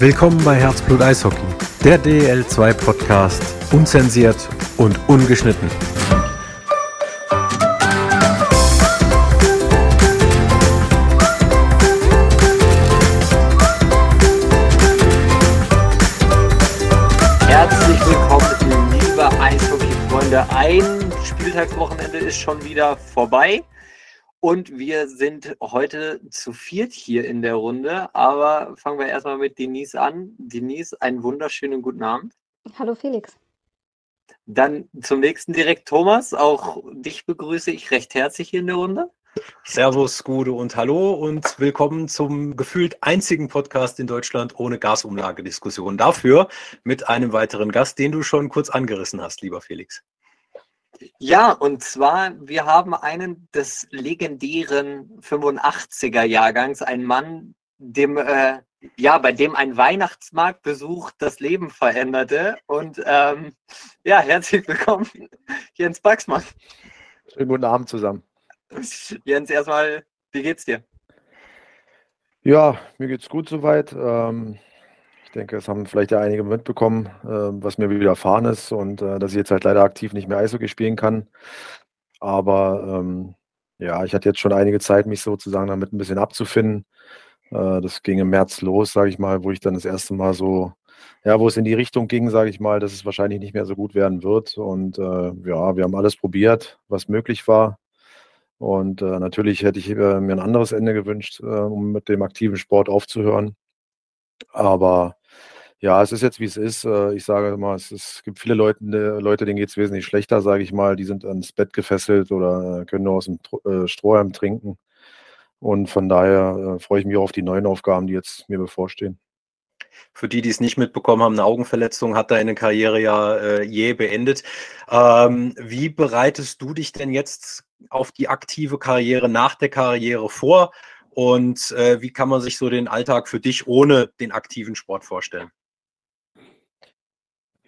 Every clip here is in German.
Willkommen bei Herzblut Eishockey, der DL2 Podcast, unzensiert und ungeschnitten. Herzlich willkommen, liebe Eishockey-Freunde. Ein Spieltagswochenende ist schon wieder vorbei. Und wir sind heute zu viert hier in der Runde. Aber fangen wir erstmal mit Denise an. Denise, einen wunderschönen guten Abend. Hallo Felix. Dann zum nächsten direkt Thomas. Auch dich begrüße ich recht herzlich hier in der Runde. Servus, Gude und Hallo und willkommen zum gefühlt einzigen Podcast in Deutschland ohne Gasumlagediskussion. Dafür mit einem weiteren Gast, den du schon kurz angerissen hast, lieber Felix. Ja, und zwar, wir haben einen des legendären 85er Jahrgangs, einen Mann, dem, äh, ja, bei dem ein Weihnachtsmarktbesuch das Leben veränderte. Und ähm, ja, herzlich willkommen, Jens Baxmann. Schönen guten Abend zusammen. Jens, erstmal, wie geht's dir? Ja, mir geht's gut soweit. Ähm, denke, es haben vielleicht ja einige mitbekommen, äh, was mir widerfahren ist und äh, dass ich jetzt halt leider aktiv nicht mehr Eishockey spielen kann. Aber ähm, ja, ich hatte jetzt schon einige Zeit, mich sozusagen damit ein bisschen abzufinden. Äh, das ging im März los, sage ich mal, wo ich dann das erste Mal so, ja, wo es in die Richtung ging, sage ich mal, dass es wahrscheinlich nicht mehr so gut werden wird. Und äh, ja, wir haben alles probiert, was möglich war. Und äh, natürlich hätte ich äh, mir ein anderes Ende gewünscht, äh, um mit dem aktiven Sport aufzuhören. Aber ja, es ist jetzt, wie es ist. Äh, ich sage immer, es, es gibt viele Leute, ne, Leute denen geht es wesentlich schlechter, sage ich mal. Die sind ans Bett gefesselt oder äh, können nur aus dem äh, Strohhalm trinken. Und von daher freue ich mich auf die neuen Aufgaben, die jetzt mir bevorstehen. Für die, die es nicht mitbekommen haben, eine Augenverletzung hat deine Karriere ja äh, je beendet. Ähm, wie bereitest du dich denn jetzt auf die aktive Karriere nach der Karriere vor? Und äh, wie kann man sich so den Alltag für dich ohne den aktiven Sport vorstellen?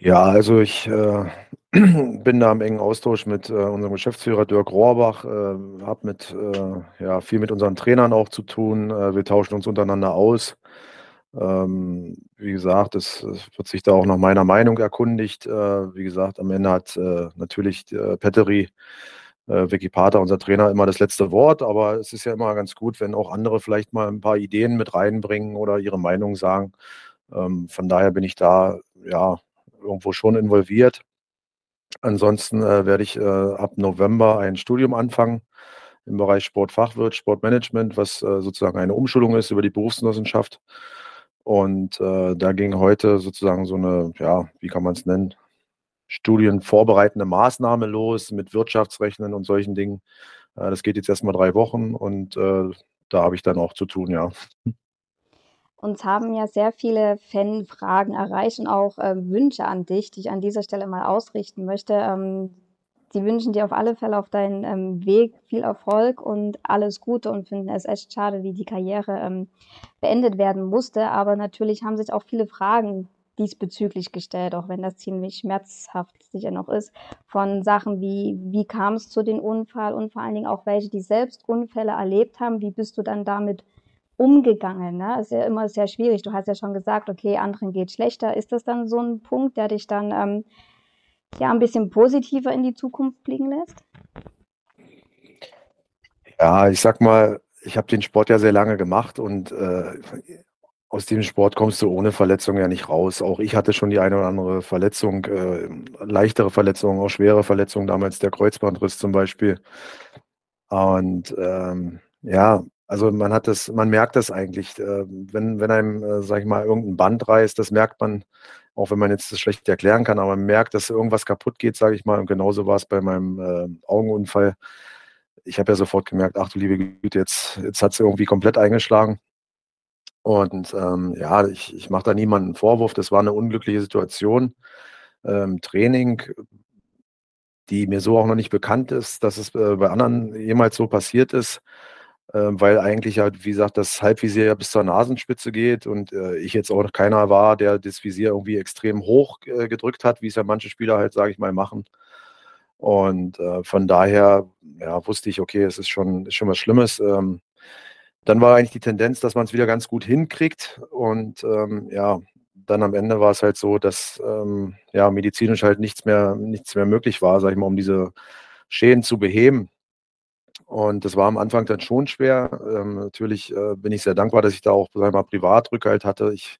Ja, also ich äh, bin da im engen Austausch mit äh, unserem Geschäftsführer Dirk Rohrbach, äh, habe mit äh, ja, viel mit unseren Trainern auch zu tun. Äh, wir tauschen uns untereinander aus. Ähm, wie gesagt, es, wird sich da auch nach meiner Meinung erkundigt. Äh, wie gesagt, am Ende hat natürlich äh, Petteri, äh, Vicky Pater, unser Trainer, immer das letzte Wort. Aber es ist ja immer ganz gut, wenn auch andere vielleicht mal ein paar Ideen mit reinbringen oder ihre Meinung sagen. Ähm, von daher bin ich da ja irgendwo schon involviert. Ansonsten äh, werde ich äh, ab November ein Studium anfangen im Bereich Sportfachwirt, Sportmanagement, was äh, sozusagen eine Umschulung ist über die Berufsgenossenschaft. Und äh, da ging heute sozusagen so eine, ja, wie kann man es nennen, studienvorbereitende Maßnahme los mit Wirtschaftsrechnen und solchen Dingen. Äh, das geht jetzt erstmal drei Wochen und äh, da habe ich dann auch zu tun, ja. Uns haben ja sehr viele Fanfragen erreicht und auch äh, Wünsche an dich, die ich an dieser Stelle mal ausrichten möchte. Ähm, sie wünschen dir auf alle Fälle auf deinen ähm, Weg viel Erfolg und alles Gute und finden es echt schade, wie die Karriere ähm, beendet werden musste. Aber natürlich haben sich auch viele Fragen diesbezüglich gestellt, auch wenn das ziemlich schmerzhaft sicher noch ist, von Sachen wie, wie kam es zu dem Unfall und vor allen Dingen auch welche, die selbst Unfälle erlebt haben, wie bist du dann damit umgegangen? Ne? Ist ja immer sehr schwierig. Du hast ja schon gesagt, okay, anderen geht schlechter. Ist das dann so ein Punkt, der dich dann ähm, ja ein bisschen positiver in die Zukunft blicken lässt? Ja, ich sag mal, ich habe den Sport ja sehr lange gemacht und äh, aus dem Sport kommst du ohne Verletzung ja nicht raus. Auch ich hatte schon die eine oder andere Verletzung, äh, leichtere Verletzungen, auch schwere Verletzungen, damals der Kreuzbandriss zum Beispiel. Und ähm, ja, also man hat das, man merkt das eigentlich, äh, wenn, wenn einem, äh, sag ich mal, irgendein Band reißt, das merkt man, auch wenn man jetzt das schlecht erklären kann, aber man merkt, dass irgendwas kaputt geht, sage ich mal. Und genauso war es bei meinem äh, Augenunfall. Ich habe ja sofort gemerkt, ach du liebe Güte, jetzt, jetzt hat es irgendwie komplett eingeschlagen. Und ähm, ja, ich, ich mache da niemanden Vorwurf. Das war eine unglückliche Situation. Ähm, Training, die mir so auch noch nicht bekannt ist, dass es äh, bei anderen jemals so passiert ist weil eigentlich halt, wie gesagt, das Halbvisier ja bis zur Nasenspitze geht und äh, ich jetzt auch keiner war, der das Visier irgendwie extrem hoch äh, gedrückt hat, wie es ja manche Spieler halt, sage ich mal, machen. Und äh, von daher ja, wusste ich, okay, es ist schon, ist schon was Schlimmes. Ähm, dann war eigentlich die Tendenz, dass man es wieder ganz gut hinkriegt. Und ähm, ja, dann am Ende war es halt so, dass ähm, ja medizinisch halt nichts mehr, nichts mehr möglich war, sag ich mal, um diese Schäden zu beheben. Und das war am Anfang dann schon schwer. Ähm, natürlich äh, bin ich sehr dankbar, dass ich da auch, sag ich mal, Privatrückhalt hatte. Ich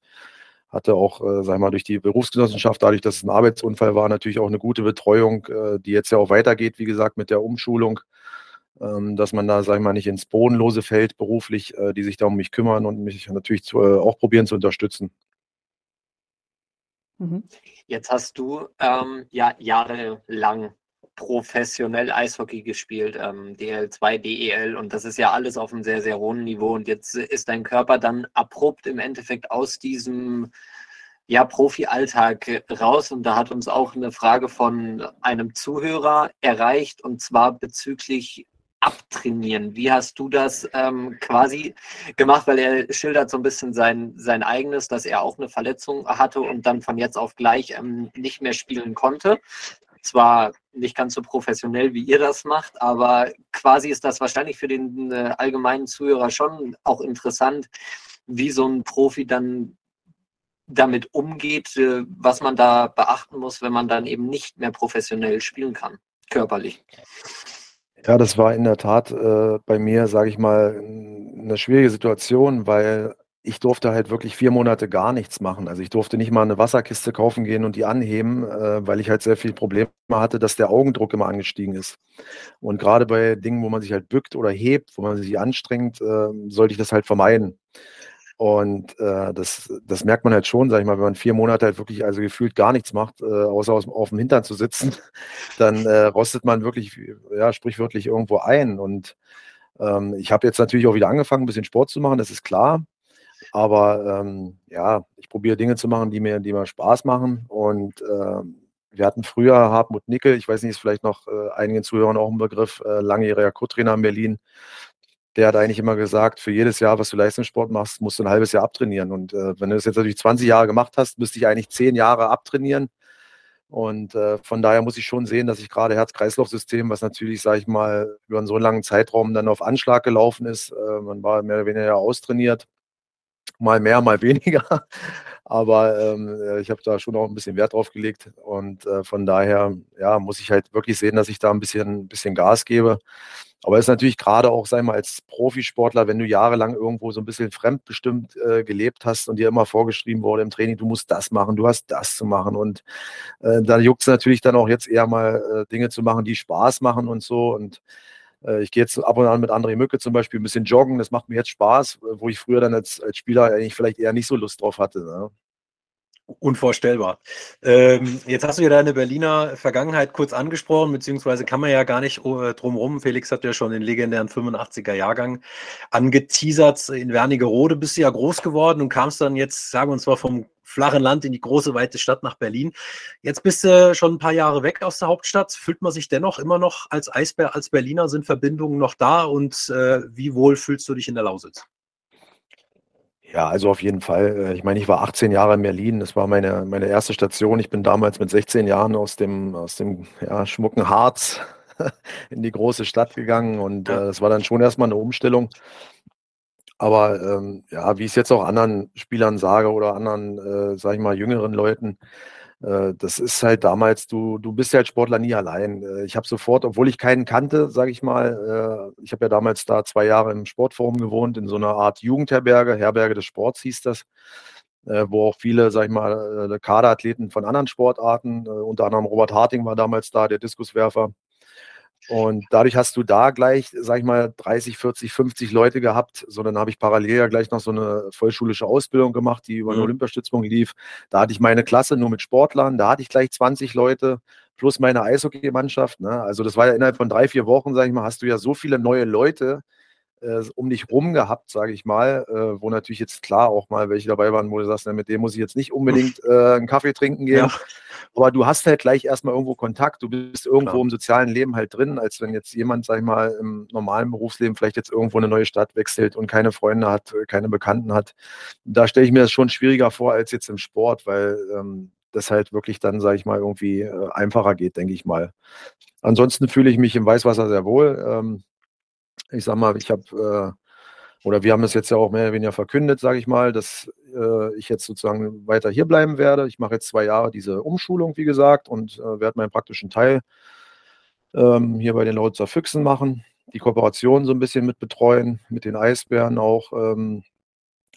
hatte auch, äh, sag ich mal, durch die Berufsgenossenschaft, dadurch, dass es ein Arbeitsunfall war, natürlich auch eine gute Betreuung, äh, die jetzt ja auch weitergeht, wie gesagt, mit der Umschulung, ähm, dass man da, sag ich mal, nicht ins Bodenlose fällt beruflich, äh, die sich da um mich kümmern und mich natürlich zu, äh, auch probieren zu unterstützen. Mhm. Jetzt hast du ähm, ja jahrelang professionell Eishockey gespielt, ähm, DL2, DEL und das ist ja alles auf einem sehr, sehr hohen Niveau und jetzt ist dein Körper dann abrupt im Endeffekt aus diesem ja, Profi-Alltag raus und da hat uns auch eine Frage von einem Zuhörer erreicht und zwar bezüglich abtrainieren. Wie hast du das ähm, quasi gemacht? Weil er schildert so ein bisschen sein, sein eigenes, dass er auch eine Verletzung hatte und dann von jetzt auf gleich ähm, nicht mehr spielen konnte. Zwar nicht ganz so professionell, wie ihr das macht, aber quasi ist das wahrscheinlich für den äh, allgemeinen Zuhörer schon auch interessant, wie so ein Profi dann damit umgeht, äh, was man da beachten muss, wenn man dann eben nicht mehr professionell spielen kann, körperlich. Ja, das war in der Tat äh, bei mir, sage ich mal, eine schwierige Situation, weil ich durfte halt wirklich vier Monate gar nichts machen. Also ich durfte nicht mal eine Wasserkiste kaufen gehen und die anheben, äh, weil ich halt sehr viel Probleme hatte, dass der Augendruck immer angestiegen ist. Und gerade bei Dingen, wo man sich halt bückt oder hebt, wo man sich anstrengt, äh, sollte ich das halt vermeiden. Und äh, das, das merkt man halt schon, sag ich mal, wenn man vier Monate halt wirklich also gefühlt gar nichts macht, äh, außer aus, auf dem Hintern zu sitzen, dann äh, rostet man wirklich, ja, sprichwörtlich irgendwo ein. Und ähm, ich habe jetzt natürlich auch wieder angefangen, ein bisschen Sport zu machen, das ist klar. Aber ähm, ja, ich probiere Dinge zu machen, die mir, die mir Spaß machen. Und äh, wir hatten früher Hartmut Nickel, ich weiß nicht, ist vielleicht noch äh, einigen Zuhörern auch ein Begriff, äh, langjähriger Co-Trainer in Berlin der hat eigentlich immer gesagt, für jedes Jahr, was du Leistungssport machst, musst du ein halbes Jahr abtrainieren. Und äh, wenn du das jetzt natürlich 20 Jahre gemacht hast, müsste ich eigentlich 10 Jahre abtrainieren. Und äh, von daher muss ich schon sehen, dass ich gerade Herz-Kreislauf-System, was natürlich, sage ich mal, über einen so langen Zeitraum dann auf Anschlag gelaufen ist, äh, man war mehr oder weniger austrainiert, mal mehr, mal weniger. Aber ähm, äh, ich habe da schon auch ein bisschen Wert drauf gelegt. Und äh, von daher ja, muss ich halt wirklich sehen, dass ich da ein bisschen, ein bisschen Gas gebe. Aber es ist natürlich gerade auch, sag mal, als Profisportler, wenn du jahrelang irgendwo so ein bisschen fremdbestimmt äh, gelebt hast und dir immer vorgeschrieben wurde im Training, du musst das machen, du hast das zu machen. Und äh, da juckt es natürlich dann auch jetzt eher mal äh, Dinge zu machen, die Spaß machen und so. Und ich gehe jetzt ab und an mit André Mücke zum Beispiel ein bisschen joggen, das macht mir jetzt Spaß, wo ich früher dann als, als Spieler eigentlich vielleicht eher nicht so Lust drauf hatte. Ne? Unvorstellbar. Ähm, jetzt hast du ja deine Berliner Vergangenheit kurz angesprochen, beziehungsweise kann man ja gar nicht äh, drumherum. Felix hat ja schon den legendären 85er Jahrgang angeteasert. In Wernigerode bist du ja groß geworden und kamst dann jetzt, sagen wir uns zwar vom flachen Land in die große, weite Stadt nach Berlin. Jetzt bist du schon ein paar Jahre weg aus der Hauptstadt. Fühlt man sich dennoch immer noch als Eisbär, als Berliner? Sind Verbindungen noch da? Und äh, wie wohl fühlst du dich in der Lausitz? Ja, also auf jeden Fall. Äh, ich meine, ich war 18 Jahre in Berlin. Das war meine, meine erste Station. Ich bin damals mit 16 Jahren aus dem, aus dem ja, schmucken Harz in die große Stadt gegangen. Und äh, das war dann schon erstmal eine Umstellung. Aber ähm, ja, wie ich es jetzt auch anderen Spielern sage oder anderen, äh, sag ich mal, jüngeren Leuten, das ist halt damals, du, du bist ja als Sportler nie allein. Äh, ich habe sofort, obwohl ich keinen kannte, sage ich mal, äh, ich habe ja damals da zwei Jahre im Sportforum gewohnt, in so einer Art Jugendherberge, Herberge des Sports hieß das, wo auch viele, sag ich mal, Kaderathleten von anderen Sportarten, unter anderem Robert Harting war damals da, der Diskuswerfer, und dadurch hast du da gleich, sag ich mal, 30, 40, 50 Leute gehabt. So, dann habe ich parallel ja gleich noch so eine vollschulische Ausbildung gemacht, die über den mhm. Olympiastützpunkt lief. Da hatte ich meine Klasse nur mit Sportlern, da hatte ich gleich 20 Leute plus meine Eishockeymannschaft. Ne? Also das war ja innerhalb von drei, vier Wochen, sag ich mal, hast du ja so viele neue Leute äh, um dich rum gehabt, sage ich mal, äh, wo natürlich jetzt klar auch mal welche dabei waren, wo du sagst, na, mit dem muss ich jetzt nicht unbedingt äh, einen Kaffee trinken gehen. Ja. Aber du hast halt gleich erstmal irgendwo Kontakt, du bist irgendwo klar. im sozialen Leben halt drin, als wenn jetzt jemand, sag ich mal, im normalen Berufsleben vielleicht jetzt irgendwo eine neue Stadt wechselt und keine Freunde hat, keine Bekannten hat. Da stelle ich mir das schon schwieriger vor als jetzt im Sport, weil ähm, das halt wirklich dann, sage ich mal, irgendwie äh, einfacher geht, denke ich mal. Ansonsten fühle ich mich im Weißwasser sehr wohl. Ich sag mal, ich habe äh, oder wir haben es jetzt ja auch mehr oder weniger verkündet, sage ich mal, dass äh, ich jetzt sozusagen weiter hier bleiben werde. Ich mache jetzt zwei Jahre diese Umschulung, wie gesagt, und äh, werde meinen praktischen Teil ähm, hier bei den Lautzer Füchsen machen, die Kooperation so ein bisschen mit betreuen, mit den Eisbären auch, ähm,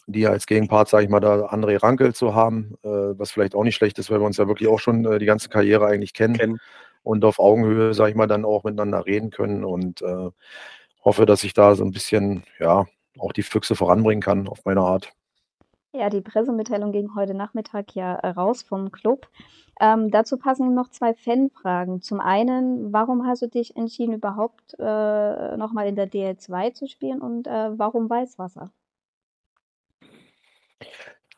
die als Gegenpart, sage ich mal, da André Rankel zu haben, äh, was vielleicht auch nicht schlecht ist, weil wir uns ja wirklich auch schon äh, die ganze Karriere eigentlich kennen, kennen. und auf Augenhöhe, sage ich mal, dann auch miteinander reden können und äh, hoffe, dass ich da so ein bisschen, ja, auch die Füchse voranbringen kann auf meine Art. Ja, die Pressemitteilung ging heute Nachmittag ja äh, raus vom Club. Ähm, dazu passen noch zwei Fanfragen. Zum einen, warum hast du dich entschieden, überhaupt äh, nochmal in der DL2 zu spielen und äh, warum Weißwasser?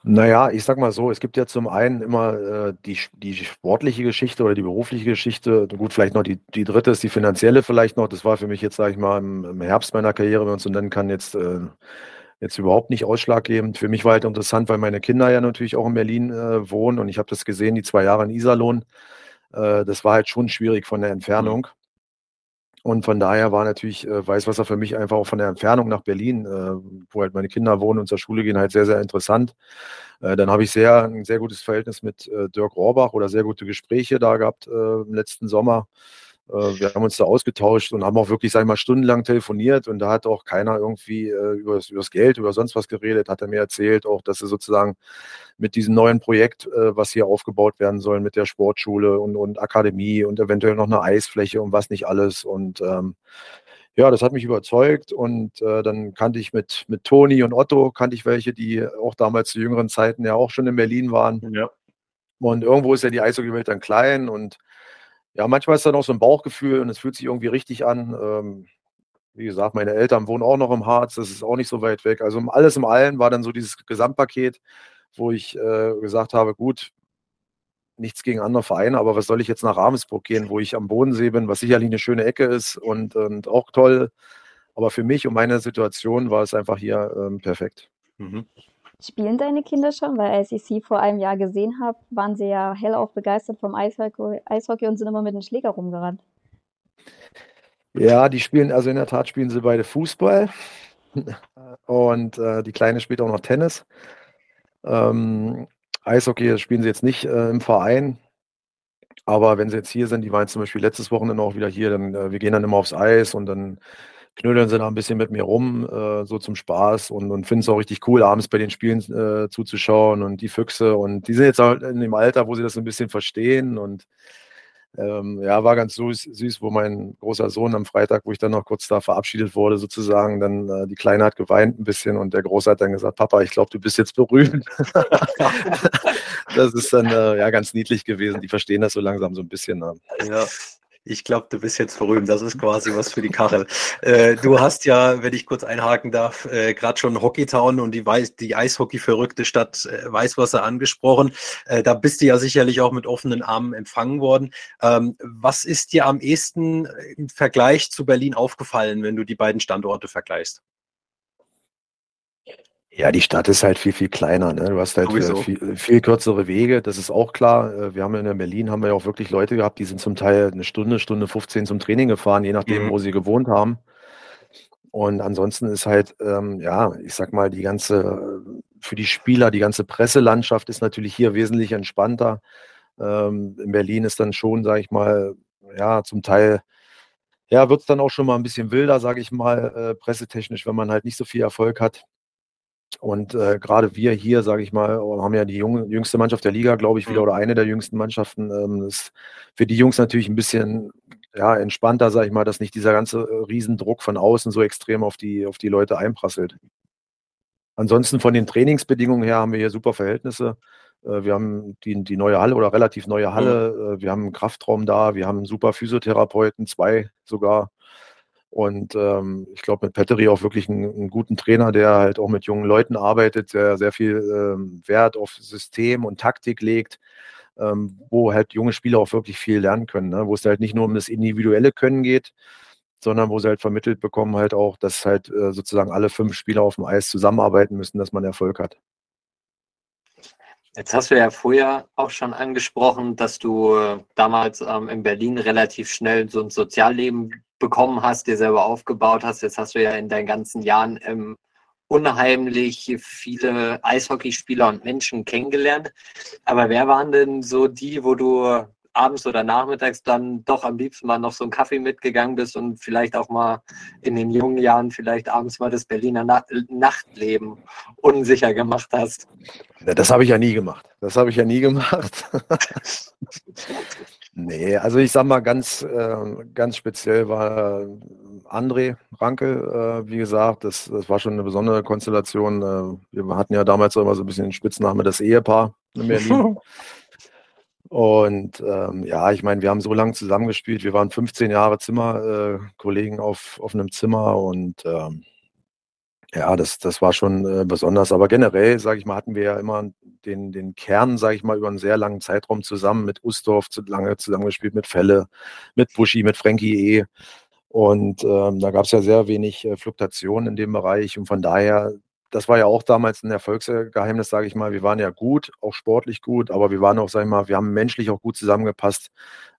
Naja, ich sag mal so, es gibt ja zum einen immer äh, die, die sportliche Geschichte oder die berufliche Geschichte. Gut, vielleicht noch die, die dritte ist die finanzielle vielleicht noch. Das war für mich jetzt, sage ich mal, im, im, Herbst meiner Karriere, wenn man es so nennen kann, jetzt, äh, jetzt überhaupt nicht ausschlaggebend. Für mich war halt interessant, weil meine Kinder ja natürlich auch in Berlin äh, wohnen und ich habe das gesehen, die zwei Jahre in Iserlohn. Äh, das war halt schon schwierig von der Entfernung. Mhm. Und von daher war natürlich äh, Weißwasser für mich einfach auch von der Entfernung nach Berlin, äh, wo halt meine Kinder wohnen und zur Schule gehen, halt sehr, sehr interessant. Äh, dann habe ich sehr, ein sehr gutes Verhältnis mit äh, Dirk Rohrbach oder sehr gute Gespräche da gehabt äh, im letzten Sommer. Äh, wir haben uns da ausgetauscht und haben auch wirklich, sag ich mal, stundenlang telefoniert und da hat auch keiner irgendwie äh, über das Geld, über sonst was geredet, hat er mir erzählt, auch dass er sozusagen mit diesem neuen Projekt, äh, was hier aufgebaut werden soll, mit der Sportschule und, und Akademie und eventuell noch eine Eisfläche und was nicht alles und ähm, ja, das hat mich überzeugt und äh, dann kannte ich mit, mit Toni und Otto, kannte ich welche, die auch damals zu jüngeren Zeiten ja auch schon in Berlin waren. Ja. Und irgendwo ist ja die Eishockeywelt dann klein und ja, manchmal ist dann auch so ein Bauchgefühl und es fühlt sich irgendwie richtig an. Ähm, wie gesagt, meine Eltern wohnen auch noch im Harz, das ist auch nicht so weit weg. Also alles im Allen war dann so dieses Gesamtpaket, wo ich äh, gesagt habe, gut, nichts gegen andere Vereine, aber was soll ich jetzt nach Ravensburg gehen, wo ich am Bodensee bin, was sicherlich eine schöne Ecke ist und, und auch toll. Aber für mich und meine Situation war es einfach hier ähm, perfekt. Mhm. Spielen deine Kinder schon? Weil als ich sie vor einem Jahr gesehen habe, waren sie ja hellauf begeistert vom Eishockey, Eishockey und sind immer mit dem Schläger rumgerannt. Ja, die spielen, also in der Tat spielen sie beide Fußball. Und äh, die Kleine spielt auch noch Tennis. Ähm, Eishockey spielen sie jetzt nicht äh, im Verein. Aber wenn sie jetzt hier sind, die waren zum Beispiel letztes Wochenende auch wieder hier, dann äh, wir gehen dann immer aufs Eis und dann knödeln sie da ein bisschen mit mir rum, äh, so zum Spaß und, und finden es auch richtig cool, abends bei den Spielen äh, zuzuschauen und die Füchse. Und die sind jetzt halt in dem Alter, wo sie das ein bisschen verstehen und ähm, ja, war ganz süß, süß, wo mein großer Sohn am Freitag, wo ich dann noch kurz da verabschiedet wurde, sozusagen, dann äh, die Kleine hat geweint ein bisschen und der Große hat dann gesagt, Papa, ich glaube, du bist jetzt berühmt. das ist dann äh, ja ganz niedlich gewesen. Die verstehen das so langsam so ein bisschen. Ne? Ja. Ich glaube, du bist jetzt berühmt. Das ist quasi was für die Kachel. Äh, du hast ja, wenn ich kurz einhaken darf, äh, gerade schon Hockeytown und die, Weiß, die Eishockey-verrückte Stadt äh, Weißwasser angesprochen. Äh, da bist du ja sicherlich auch mit offenen Armen empfangen worden. Ähm, was ist dir am ehesten im Vergleich zu Berlin aufgefallen, wenn du die beiden Standorte vergleichst? Ja, die Stadt ist halt viel, viel kleiner. Ne? Du hast halt viel, viel, kürzere Wege, das ist auch klar. Äh, wir haben in Berlin haben wir ja auch wirklich Leute gehabt, die sind zum Teil eine Stunde, Stunde 15 zum Training gefahren, je nachdem, mhm. wo sie gewohnt haben. Und ansonsten ist halt, ähm, ja, ich sag mal, die ganze, für die Spieler, die ganze Presselandschaft ist natürlich hier wesentlich entspannter. Ähm, in Berlin ist dann schon, sage ich mal, ja, zum Teil ja, wird es dann auch schon mal ein bisschen wilder, sage ich mal, äh, pressetechnisch, wenn man halt nicht so viel Erfolg hat. Und äh, gerade wir hier, sage ich mal, haben ja die junge, jüngste Mannschaft der Liga, glaube ich, wieder mhm. oder eine der jüngsten Mannschaften. Ähm, ist für die Jungs natürlich ein bisschen ja, entspannter, sage ich mal, dass nicht dieser ganze äh, Riesendruck von außen so extrem auf die, auf die Leute einprasselt. Ansonsten von den Trainingsbedingungen her haben wir hier super Verhältnisse. Äh, wir haben die, die neue Halle oder relativ neue Halle. Mhm. Wir haben einen Kraftraum da. Wir haben super Physiotherapeuten, zwei sogar. Und ähm, ich glaube, mit Petteri auch wirklich einen, einen, guten Trainer, der halt auch mit jungen Leuten arbeitet, der sehr viel ähm, Wert auf System und Taktik legt, ähm, wo halt junge Spieler auch wirklich viel lernen können, ne? wo es halt nicht nur um das individuelle Können geht, sondern wo sie halt vermittelt bekommen, halt auch, dass halt äh, sozusagen alle fünf Spieler auf dem Eis zusammenarbeiten müssen, dass man Erfolg hat. Jetzt hast du ja vorher auch schon angesprochen, dass du äh, damals ähm, in Berlin relativ schnell so ein Sozialleben bekommen hast, dir selber aufgebaut hast. Jetzt hast du ja in deinen ganzen Jahren im unheimlich viele Eishockeyspieler und Menschen kennengelernt. Aber wer waren denn so die, wo du abends oder nachmittags dann doch am liebsten mal noch so einen Kaffee mitgegangen bist und vielleicht auch mal in den jungen Jahren vielleicht abends mal das Berliner Na Nachtleben unsicher gemacht hast? Das habe ich ja nie gemacht. Das habe ich ja nie gemacht. nee, also ich sag mal ganz, äh, ganz speziell war André Ranke, äh, wie gesagt, das, das war schon eine besondere Konstellation. Äh, wir hatten ja damals immer so ein bisschen den Spitzname das Ehepaar in Berlin. Und ähm, ja, ich meine, wir haben so lange zusammengespielt. Wir waren 15 Jahre Zimmerkollegen äh, auf, auf einem Zimmer und ähm, ja, das, das war schon äh, besonders. Aber generell, sage ich mal, hatten wir ja immer den, den Kern, sage ich mal, über einen sehr langen Zeitraum zusammen mit Ustorf zu, lange zusammengespielt, mit Felle, mit Buschi, mit Frankie E. Und ähm, da gab es ja sehr wenig äh, Fluktuation in dem Bereich. Und von daher das war ja auch damals ein Erfolgsgeheimnis, sage ich mal. Wir waren ja gut, auch sportlich gut, aber wir waren auch, sage ich mal, wir haben menschlich auch gut zusammengepasst.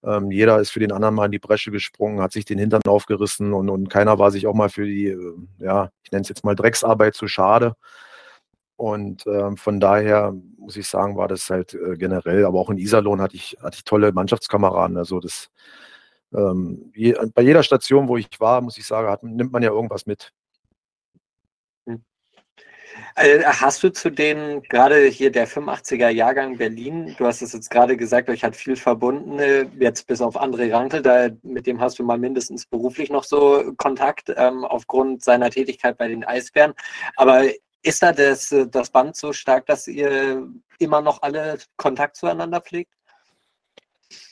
Ähm, jeder ist für den anderen mal in die Bresche gesprungen, hat sich den Hintern aufgerissen und, und keiner war sich auch mal für die, äh, ja, ich nenne es jetzt mal Drecksarbeit zu schade. Und ähm, von daher muss ich sagen, war das halt äh, generell, aber auch in Iserlohn hatte ich, hatte ich tolle Mannschaftskameraden. Also das ähm, je, bei jeder Station, wo ich war, muss ich sagen, hat, nimmt man ja irgendwas mit. Äh, hast du zu den, gerade hier der 85er Jahrgang Berlin, du hast es jetzt gerade gesagt, euch hat viel verbunden, jetzt bis auf André Rankel, da, mit dem hast du mal mindestens beruflich noch so Kontakt ähm, aufgrund seiner Tätigkeit bei den Eisbären. Aber ist da das, das Band so stark, dass ihr immer noch alle Kontakt zueinander pflegt?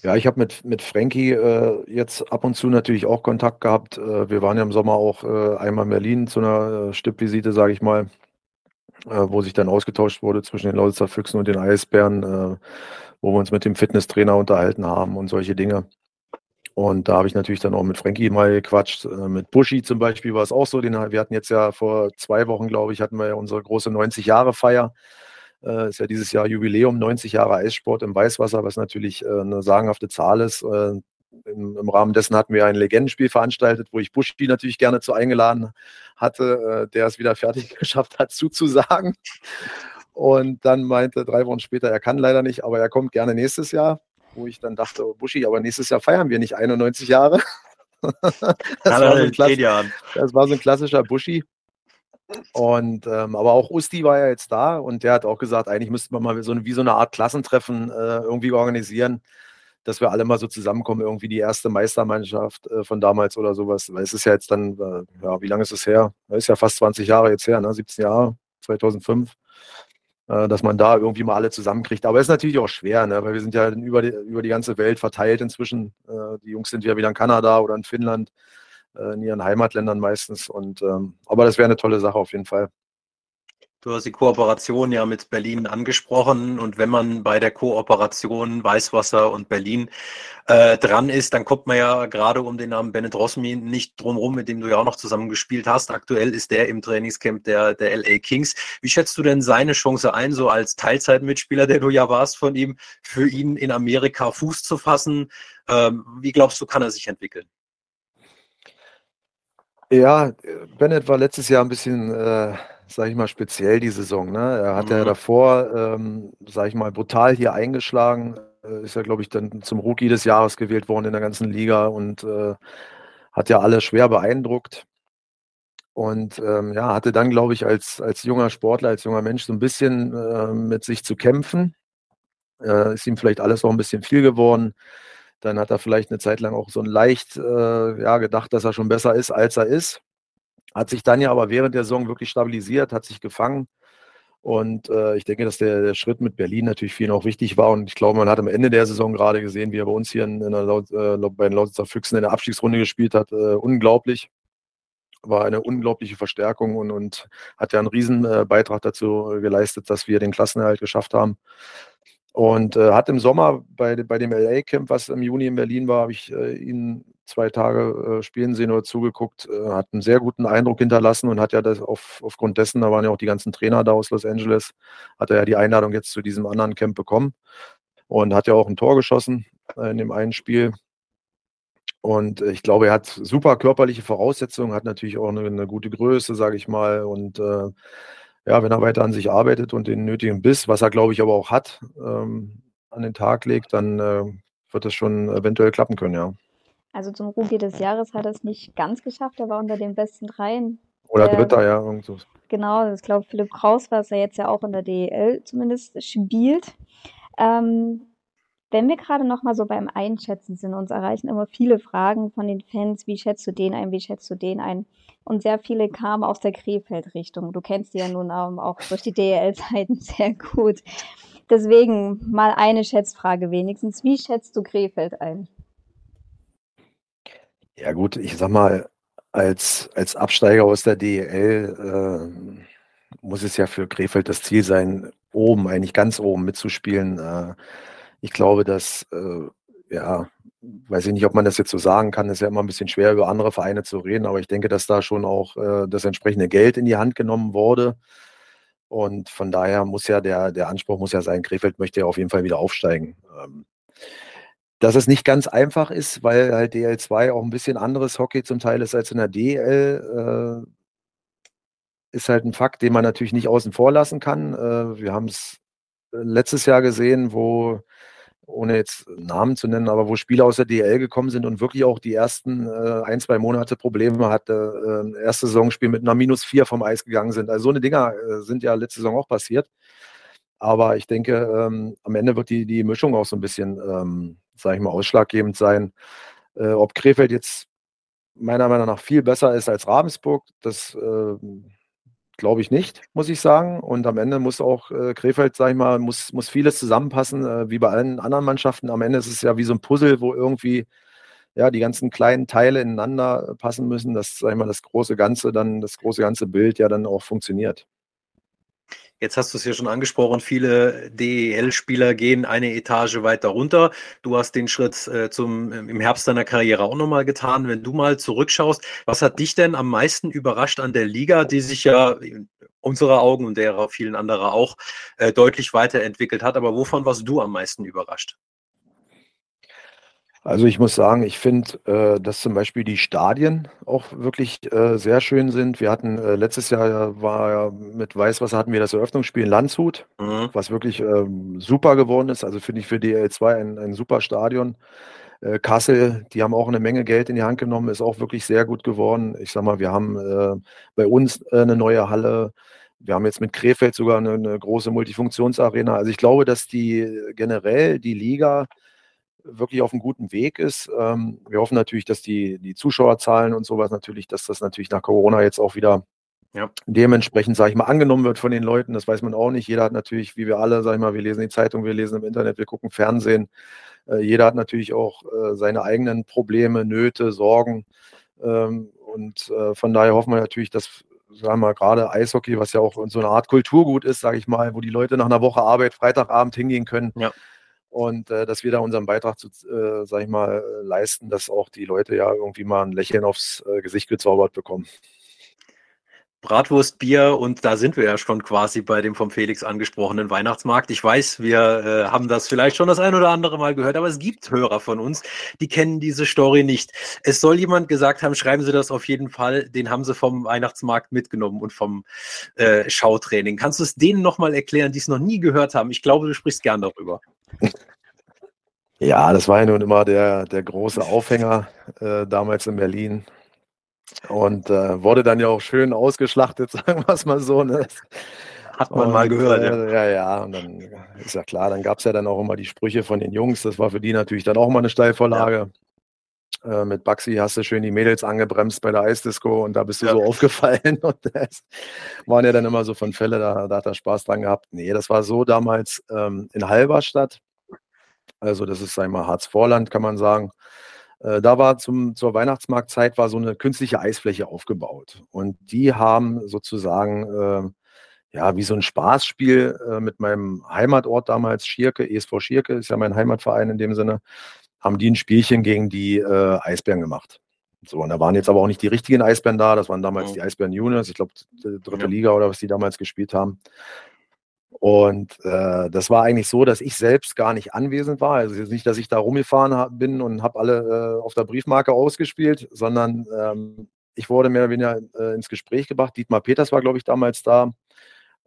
Ja, ich habe mit, mit Frankie äh, jetzt ab und zu natürlich auch Kontakt gehabt. Äh, wir waren ja im Sommer auch äh, einmal in Berlin zu einer äh, Stippvisite, sage ich mal wo sich dann ausgetauscht wurde zwischen den Lausitzer Füchsen und den Eisbären, äh, wo wir uns mit dem Fitnesstrainer unterhalten haben und solche Dinge. Und da habe ich natürlich dann auch mit Frankie mal gequatscht. Äh, mit Buschi zum Beispiel war es auch so. Den, wir hatten jetzt ja vor zwei Wochen, glaube ich, hatten wir ja unsere große 90-Jahre-Feier. Äh, ist ja dieses Jahr Jubiläum, 90 Jahre Eissport im Weißwasser, was natürlich äh, eine sagenhafte Zahl ist. Äh, im, im, Rahmen dessen hatten wir ein Legendenspiel veranstaltet, wo ich Buschi natürlich gerne zu eingeladen hatte, äh, der es wieder fertig geschafft hat, zuzusagen. Und dann meinte drei Wochen später, er kann leider nicht, aber er kommt gerne nächstes Jahr. Wo ich dann dachte, oh, Buschi, aber nächstes Jahr feiern wir nicht 91 Jahre. das, war so das, war so ein klassischer Buschi. Und ähm, aber auch Usti war ja jetzt da und der hat auch gesagt, eigentlich müsste man mal so eine, wie so eine Art Klassentreffen äh, irgendwie organisieren dass wir alle mal so zusammenkommen, irgendwie die erste Meistermannschaft äh, von damals oder sowas. Weil es ist ja jetzt dann, äh, ja, wie lange ist es her? Das ist ja fast 20 Jahre jetzt her, ne? 17 Jahre, 2005 äh, dass man da irgendwie mal alle zusammenkriegt. Aber es ist natürlich auch schwer, ne? weil wir sind ja über die, über die ganze Welt verteilt inzwischen. Äh, die Jungs sind ja wieder in Kanada oder in Finnland, äh, in ihren Heimatländern meistens. Und, ähm, aber das wäre eine tolle Sache auf jeden Fall. Du hast die Kooperation ja mit Berlin angesprochen und wenn man bei der Kooperation Weißwasser und Berlin äh, dran ist, dann kommt man ja gerade um den Namen Bennett Rosmi nicht drumherum, mit dem du ja auch noch zusammen gespielt hast. Aktuell ist der im Trainingscamp der, der LA Kings. Wie schätzt du denn seine Chance ein, so als Teilzeitmitspieler, der du ja warst von ihm, für ihn in Amerika Fuß zu fassen? Ähm, wie glaubst du, kann er sich entwickeln? Ja, Bennett war letztes Jahr ein bisschen äh, sage ich mal, speziell die Saison. Ne? Er hat mhm. ja davor, ähm, sage ich mal, brutal hier eingeschlagen. Äh, ist ja, glaube ich, dann zum Rookie des Jahres gewählt worden in der ganzen Liga und äh, hat ja alle schwer beeindruckt. Und ähm, ja, hatte dann, glaube ich, als, als junger Sportler, als junger Mensch so ein bisschen äh, mit sich zu kämpfen. Äh, ist ihm vielleicht alles auch ein bisschen viel geworden. Dann hat er vielleicht eine Zeit lang auch so ein leicht äh, ja, gedacht, dass er schon besser ist, als er ist. Hat sich dann ja aber während der Saison wirklich stabilisiert, hat sich gefangen. Und äh, ich denke, dass der, der, Schritt mit Berlin natürlich ihn auch wichtig war. Und ich glaube, man hat am Ende der Saison gerade gesehen, wie er bei uns hier in, in der Laut, äh, bei den Lausitzer Füchsen in der Abstiegsrunde gespielt hat. Äh, unglaublich. War eine unglaubliche Verstärkung und, und hat ja einen riesen äh, Beitrag dazu geleistet, dass wir den Klassenerhalt geschafft haben. Und äh, hat im Sommer bei, bei dem LA-Camp, was im Juni in Berlin war, habe ich äh, ihn zwei Tage äh, spielen sehen oder zugeguckt, äh, hat einen sehr guten Eindruck hinterlassen und hat ja das auf, aufgrund dessen, da waren ja auch die ganzen Trainer da aus Los Angeles, hat er ja die Einladung jetzt zu diesem anderen Camp bekommen und hat ja auch ein Tor geschossen äh, in dem einen Spiel. Und ich glaube, er hat super körperliche Voraussetzungen, hat natürlich auch eine, eine gute Größe, sage ich mal. Und äh, ja, wenn er weiter an sich arbeitet und den nötigen Biss, was er, glaube ich, aber auch hat, ähm, an den Tag legt, dann äh, wird das schon eventuell klappen können, ja. Also zum Rookie des Jahres hat er es nicht ganz geschafft, er war unter den besten dreien. Oder der, Dritter, ja. Irgendwo. Genau, ich glaube, Philipp Kraus war es ja jetzt ja auch in der DEL zumindest spielt. Ähm, wenn wir gerade noch mal so beim Einschätzen sind, uns erreichen immer viele Fragen von den Fans, wie schätzt du den ein, wie schätzt du den ein? Und sehr viele kamen aus der Krefeld-Richtung. Du kennst die ja nun auch durch die DEL-Zeiten sehr gut. Deswegen mal eine Schätzfrage wenigstens. Wie schätzt du Krefeld ein? Ja gut, ich sag mal, als, als Absteiger aus der DEL äh, muss es ja für Krefeld das Ziel sein, oben, eigentlich ganz oben mitzuspielen. Äh, ich glaube, dass, äh, ja, weiß ich nicht, ob man das jetzt so sagen kann, ist ja immer ein bisschen schwer, über andere Vereine zu reden, aber ich denke, dass da schon auch äh, das entsprechende Geld in die Hand genommen wurde. Und von daher muss ja der, der Anspruch muss ja sein, Krefeld möchte ja auf jeden Fall wieder aufsteigen. Ähm, dass es nicht ganz einfach ist, weil halt DL2 auch ein bisschen anderes Hockey zum Teil ist als in der DL, äh, ist halt ein Fakt, den man natürlich nicht außen vor lassen kann. Äh, wir haben es letztes Jahr gesehen, wo ohne jetzt Namen zu nennen, aber wo Spieler aus der DL gekommen sind und wirklich auch die ersten äh, ein, zwei Monate Probleme hatte, äh, erste Saisonspiel mit einer Minus vier vom Eis gegangen sind. Also so eine Dinger äh, sind ja letzte Saison auch passiert. Aber ich denke, ähm, am Ende wird die, die Mischung auch so ein bisschen, ähm, sage ich mal, ausschlaggebend sein. Äh, ob Krefeld jetzt meiner Meinung nach viel besser ist als Ravensburg, das äh, Glaube ich nicht, muss ich sagen. Und am Ende muss auch äh, Krefeld, sag ich mal, muss, muss vieles zusammenpassen, äh, wie bei allen anderen Mannschaften. Am Ende ist es ja wie so ein Puzzle, wo irgendwie ja, die ganzen kleinen Teile ineinander passen müssen, dass, sag ich mal, das große Ganze dann, das große ganze Bild ja dann auch funktioniert. Jetzt hast du es ja schon angesprochen, viele DEL-Spieler gehen eine Etage weiter runter. Du hast den Schritt äh, zum, im Herbst deiner Karriere auch nochmal getan. Wenn du mal zurückschaust, was hat dich denn am meisten überrascht an der Liga, die sich ja unserer Augen und derer vielen anderer auch äh, deutlich weiterentwickelt hat? Aber wovon warst du am meisten überrascht? Also ich muss sagen, ich finde, äh, dass zum Beispiel die Stadien auch wirklich äh, sehr schön sind. Wir hatten äh, letztes Jahr war ja mit Weißwasser hatten wir das Eröffnungsspiel in Landshut, mhm. was wirklich ähm, super geworden ist. Also finde ich für DL2 ein, ein super Stadion. Äh, Kassel, die haben auch eine Menge Geld in die Hand genommen, ist auch wirklich sehr gut geworden. Ich sag mal, wir haben äh, bei uns äh, eine neue Halle. Wir haben jetzt mit Krefeld sogar eine, eine große Multifunktionsarena. Also ich glaube, dass die generell die Liga wirklich auf einem guten Weg ist. Ähm, wir hoffen natürlich, dass die, die Zuschauerzahlen und sowas natürlich, dass das natürlich nach Corona jetzt auch wieder ja. dementsprechend, sage ich mal, angenommen wird von den Leuten. Das weiß man auch nicht. Jeder hat natürlich, wie wir alle, sage ich mal, wir lesen die Zeitung, wir lesen im Internet, wir gucken Fernsehen. Äh, jeder hat natürlich auch äh, seine eigenen Probleme, Nöte, Sorgen. Ähm, und äh, von daher hoffen wir natürlich, dass sagen wir mal, gerade Eishockey, was ja auch so eine Art Kulturgut ist, sage ich mal, wo die Leute nach einer Woche Arbeit Freitagabend hingehen können, ja und äh, dass wir da unseren Beitrag zu, äh, sag ich mal, leisten, dass auch die Leute ja irgendwie mal ein Lächeln aufs äh, Gesicht gezaubert bekommen. Bratwurstbier und da sind wir ja schon quasi bei dem vom Felix angesprochenen Weihnachtsmarkt. Ich weiß, wir äh, haben das vielleicht schon das ein oder andere Mal gehört, aber es gibt Hörer von uns, die kennen diese Story nicht. Es soll jemand gesagt haben, schreiben Sie das auf jeden Fall, den haben Sie vom Weihnachtsmarkt mitgenommen und vom äh, Schautraining. Kannst du es denen nochmal erklären, die es noch nie gehört haben? Ich glaube, du sprichst gern darüber. Ja, das war ja nun immer der, der große Aufhänger äh, damals in Berlin. Und äh, wurde dann ja auch schön ausgeschlachtet, sagen wir es mal so. Ne? Hat man und, mal gehört. Äh, ja. ja, ja. Und dann ist ja klar, dann gab es ja dann auch immer die Sprüche von den Jungs. Das war für die natürlich dann auch mal eine Steilvorlage. Äh, mit Baxi hast du schön die Mädels angebremst bei der Eisdisco und da bist du ja. so aufgefallen. Und das waren ja dann immer so von Fälle, da, da hat er Spaß dran gehabt. Nee, das war so damals ähm, in Halberstadt. Also das ist einmal Harz-Vorland, kann man sagen. Äh, da war zum, zur Weihnachtsmarktzeit war so eine künstliche Eisfläche aufgebaut. Und die haben sozusagen, äh, ja, wie so ein Spaßspiel äh, mit meinem Heimatort damals, Schierke, ESV Schierke, ist ja mein Heimatverein in dem Sinne, haben die ein Spielchen gegen die äh, Eisbären gemacht. So, und da waren jetzt aber auch nicht die richtigen Eisbären da, das waren damals mhm. die Eisbären Juniors, ich glaube, dritte ja. Liga oder was die damals gespielt haben. Und äh, das war eigentlich so, dass ich selbst gar nicht anwesend war. Also jetzt nicht, dass ich da rumgefahren bin und habe alle äh, auf der Briefmarke ausgespielt, sondern ähm, ich wurde mehr oder weniger äh, ins Gespräch gebracht. Dietmar Peters war, glaube ich, damals da.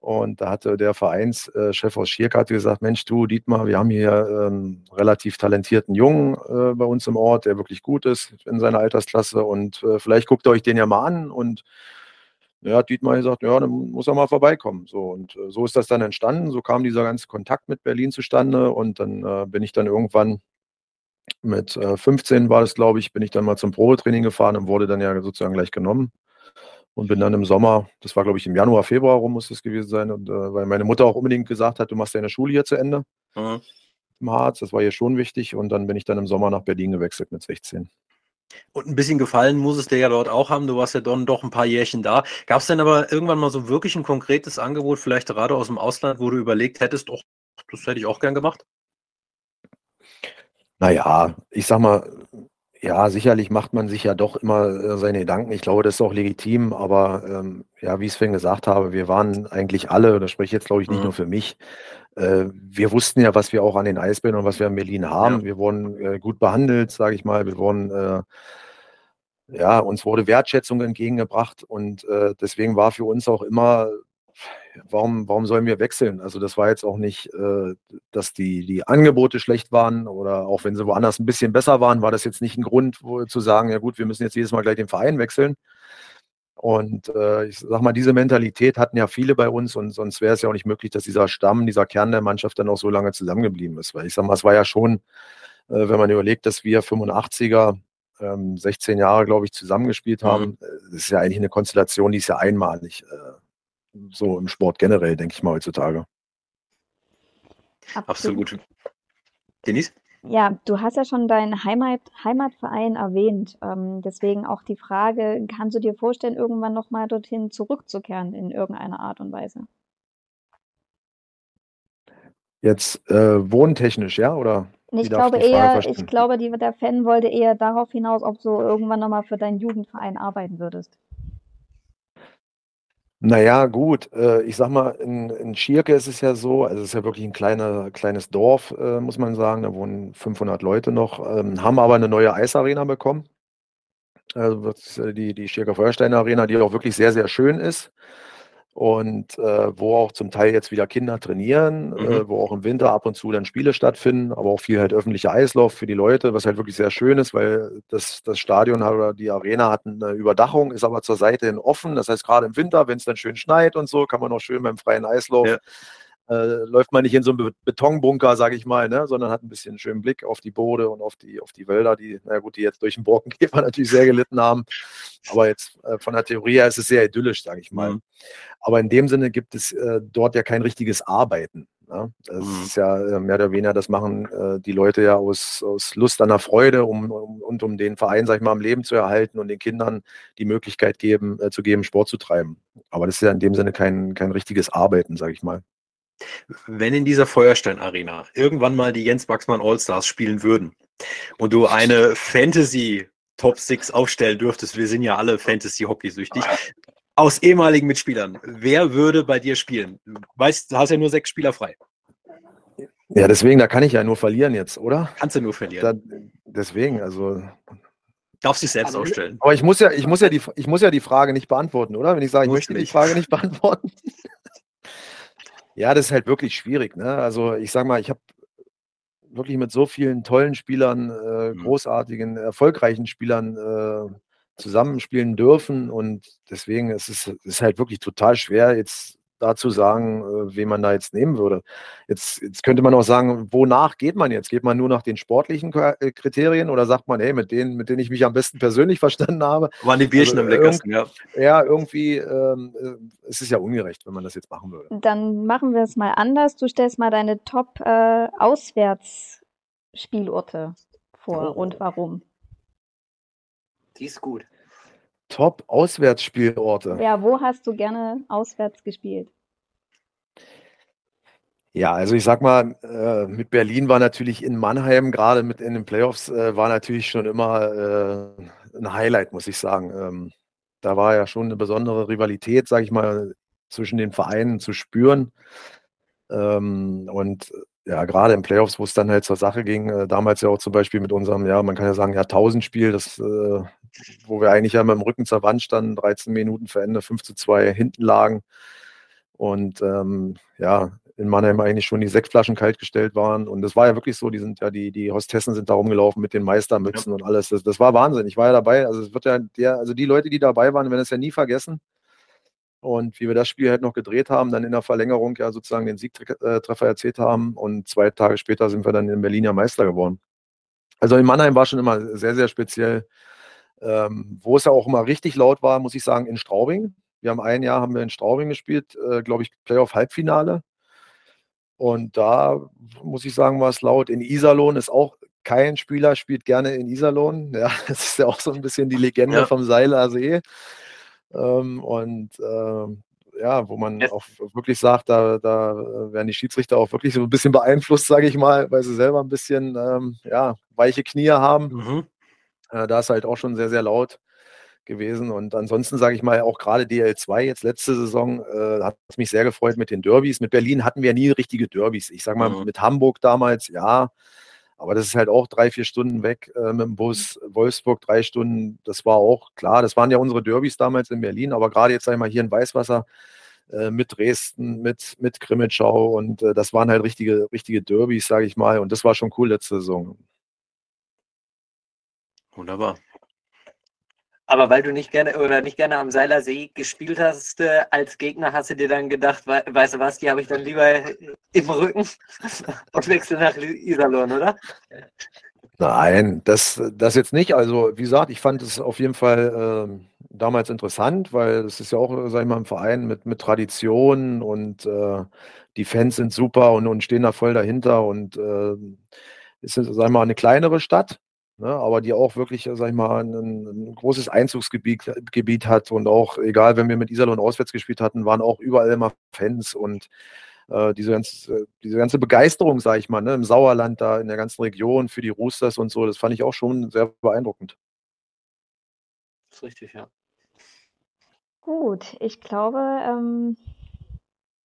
Und da hatte der Vereinschef aus Schierk gesagt, Mensch, du Dietmar, wir haben hier ähm, relativ talentierten Jungen äh, bei uns im Ort, der wirklich gut ist in seiner Altersklasse und äh, vielleicht guckt ihr euch den ja mal an und ja, hat Dietmar gesagt, ja, dann muss er mal vorbeikommen. So, und äh, so ist das dann entstanden. So kam dieser ganze Kontakt mit Berlin zustande. Und dann bin ich dann irgendwann mit äh, 15 war das, glaube ich, bin ich dann mal zum Probetraining gefahren und wurde dann ja sozusagen gleich genommen. Und bin dann im Sommer, das war, glaube ich, im Januar, Februar rum muss es gewesen sein, und, äh, weil meine Mutter auch unbedingt gesagt hat, du machst deine Schule hier zu Ende mhm. im Harz. Das war ihr schon wichtig. Und dann bin ich dann im Sommer nach Berlin gewechselt mit 16. Und ein bisschen gefallen muss es dir ja dort auch haben. Du warst ja dann doch ein paar Jährchen da. Gab es denn aber irgendwann mal so wirklich ein konkretes Angebot, vielleicht gerade aus dem Ausland, wo du überlegt hättest, oh, das hätte ich auch gern gemacht? Naja, ich sag mal, ja, sicherlich macht man sich ja doch immer äh, seine Gedanken. Ich glaube, das ist auch legitim, aber ähm, ja, wie ich es vorhin gesagt habe, wir waren eigentlich alle, das spreche ich jetzt, glaube ich, nicht mhm. nur für mich, äh, wir wussten ja, was wir auch an den Eisbären und was wir in Berlin haben. Ja. Wir wurden äh, gut behandelt, sage ich mal. Wir wurden, äh, ja, uns wurde Wertschätzung entgegengebracht und äh, deswegen war für uns auch immer, warum, warum sollen wir wechseln? Also das war jetzt auch nicht, äh, dass die, die Angebote schlecht waren oder auch wenn sie woanders ein bisschen besser waren, war das jetzt nicht ein Grund wo, zu sagen, ja gut, wir müssen jetzt jedes Mal gleich den Verein wechseln. Und äh, ich sag mal, diese Mentalität hatten ja viele bei uns und sonst wäre es ja auch nicht möglich, dass dieser Stamm, dieser Kern der Mannschaft dann auch so lange zusammengeblieben ist. Weil ich sag mal, es war ja schon, äh, wenn man überlegt, dass wir 85er ähm, 16 Jahre, glaube ich, zusammengespielt haben, mhm. das ist ja eigentlich eine Konstellation, die ist ja einmalig. So im Sport generell, denke ich mal, heutzutage. Absolut. Absolut. Denise? Ja, du hast ja schon deinen Heimat Heimatverein erwähnt. Ähm, deswegen auch die Frage, kannst du dir vorstellen, irgendwann noch mal dorthin zurückzukehren in irgendeiner Art und Weise? Jetzt äh, wohntechnisch, ja, oder Ich glaube eher, ich glaube, die, der Fan wollte eher darauf hinaus, ob du irgendwann noch mal für deinen Jugendverein arbeiten würdest. Naja, gut, äh, ich sag mal, in, in Schierke ist es ja so, also es ist ja wirklich ein kleiner, kleines Dorf, äh, muss man sagen, da wohnen 500 Leute noch, ähm, haben aber eine neue Eisarena bekommen. Also die, die Schierker Feuerstein Arena, die auch wirklich sehr, sehr schön ist und äh, wo auch zum Teil jetzt wieder Kinder trainieren, mhm. äh, wo auch im Winter ab und zu dann Spiele stattfinden, aber auch viel halt öffentlicher Eislauf für die Leute, was halt wirklich sehr schön ist, weil das, das Stadion oder die Arena hat eine Überdachung, ist aber zur Seite hin offen. Das heißt, gerade im Winter, wenn es dann schön schneit und so, kann man auch schön beim freien Eislauf ja äh, läuft man nicht in so einem Betonbunker, sage ich mal, ne, sondern hat ein bisschen einen schönen Blick auf die Bode und auf die, auf die Wälder, die, na gut, die jetzt durch den Borkenkäfer natürlich sehr gelitten haben. Aber jetzt äh, von der Theorie her ist es sehr idyllisch, sage ich mal. Mhm. Aber in dem Sinne gibt es äh, dort ja kein richtiges Arbeiten. Ne? Das mhm. ist ja äh, mehr oder weniger, das machen äh, die Leute ja aus, aus Lust an der Freude um, um, und um den Verein, sag ich mal, am Leben zu erhalten und den Kindern die Möglichkeit geben, äh, zu geben, Sport zu treiben. Aber das ist ja in dem Sinne kein, kein richtiges Arbeiten, sage ich mal. Wenn in dieser Feuerstein-Arena irgendwann mal die Jens Baxmann All-Stars spielen würden und du eine Fantasy Top 6 aufstellen dürftest, wir sind ja alle Fantasy-Hockey-süchtig, aus ehemaligen Mitspielern, wer würde bei dir spielen? Weißt, du hast ja nur sechs Spieler frei. Ja, deswegen, da kann ich ja nur verlieren jetzt, oder? Kannst du nur verlieren. Da, deswegen, also. Darfst dich selbst aufstellen. Aber ich muss ja, ich muss ja die, ich muss ja die Frage nicht beantworten, oder? Wenn ich sage, ich möchte nicht. die Frage nicht beantworten. Ja, das ist halt wirklich schwierig. Ne? Also ich sage mal, ich habe wirklich mit so vielen tollen Spielern, äh, mhm. großartigen, erfolgreichen Spielern äh, zusammenspielen dürfen und deswegen ist es ist halt wirklich total schwer, jetzt dazu sagen, äh, wen man da jetzt nehmen würde. Jetzt, jetzt könnte man auch sagen, wonach geht man jetzt? Geht man nur nach den sportlichen äh, Kriterien oder sagt man, hey, mit denen, mit denen ich mich am besten persönlich verstanden habe? Waren die Bierchen also, am leckersten, ja. Ja, irgendwie ähm, äh, es ist ja ungerecht, wenn man das jetzt machen würde. Dann machen wir es mal anders. Du stellst mal deine Top-Auswärtsspielorte äh, vor oh. und warum. Die ist gut. Top-Auswärtsspielorte. Ja, wo hast du gerne auswärts gespielt? Ja, also ich sag mal, äh, mit Berlin war natürlich in Mannheim, gerade mit in den Playoffs, äh, war natürlich schon immer äh, ein Highlight, muss ich sagen. Ähm, da war ja schon eine besondere Rivalität, sage ich mal, zwischen den Vereinen zu spüren. Ähm, und ja, gerade in Playoffs, wo es dann halt zur Sache ging, damals ja auch zum Beispiel mit unserem, ja, man kann ja sagen, Jahrtausendspiel, das, wo wir eigentlich ja mit dem Rücken zur Wand standen, 13 Minuten vor Ende, 5 zu 2 hinten lagen. Und ähm, ja, in Mannheim eigentlich schon die Sektflaschen kaltgestellt waren. Und das war ja wirklich so, die sind ja, die, die Hostessen sind da rumgelaufen mit den Meistermützen ja. und alles. Das, das war Wahnsinn. Ich war ja dabei. Also es wird ja der, also die Leute, die dabei waren, werden es ja nie vergessen. Und wie wir das Spiel halt noch gedreht haben, dann in der Verlängerung ja sozusagen den Siegtreffer erzählt haben. Und zwei Tage später sind wir dann in Berlin ja Meister geworden. Also in Mannheim war schon immer sehr, sehr speziell. Ähm, wo es ja auch immer richtig laut war, muss ich sagen, in Straubing. Wir haben ein Jahr haben wir in Straubing gespielt, äh, glaube ich, Playoff-Halbfinale. Und da muss ich sagen, war es laut. In Iserlohn ist auch kein Spieler spielt gerne in Iserlohn. Ja, das ist ja auch so ein bisschen die Legende ja. vom Seiler See. Ähm, und ähm, ja, wo man ja. auch wirklich sagt, da, da werden die Schiedsrichter auch wirklich so ein bisschen beeinflusst, sage ich mal, weil sie selber ein bisschen ähm, ja, weiche Knie haben. Mhm. Äh, da ist halt auch schon sehr, sehr laut gewesen. Und ansonsten sage ich mal, auch gerade DL2 jetzt letzte Saison äh, hat es mich sehr gefreut mit den Derbys. Mit Berlin hatten wir nie richtige Derbys. Ich sage mal, mhm. mit Hamburg damals, ja. Aber das ist halt auch drei, vier Stunden weg äh, mit dem Bus. Wolfsburg drei Stunden, das war auch klar. Das waren ja unsere Derbys damals in Berlin. Aber gerade jetzt, sage ich mal, hier in Weißwasser äh, mit Dresden, mit, mit Grimmitschau und äh, das waren halt richtige, richtige Derbys, sage ich mal. Und das war schon cool letzte Saison. Wunderbar. Aber weil du nicht gerne oder nicht gerne am Seiler See gespielt hast, äh, als Gegner hast du dir dann gedacht, we weißt du was, die habe ich dann lieber im Rücken und wechsel nach Iserlohn, oder? Nein, das, das jetzt nicht. Also, wie gesagt, ich fand es auf jeden Fall äh, damals interessant, weil es ist ja auch, sag ich mal, ein Verein mit, mit Tradition und äh, die Fans sind super und, und stehen da voll dahinter und äh, es ist, sag ich mal, eine kleinere Stadt ne, aber die auch wirklich, sag ich mal, ein, ein großes Einzugsgebiet Gebiet hat und auch, egal, wenn wir mit Iserlohn auswärts gespielt hatten, waren auch überall immer Fans und äh, diese, ganze, diese ganze Begeisterung, sag ich mal, ne, im Sauerland da, in der ganzen Region für die Roosters und so, das fand ich auch schon sehr beeindruckend. Das ist richtig, ja. Gut, ich glaube, ähm,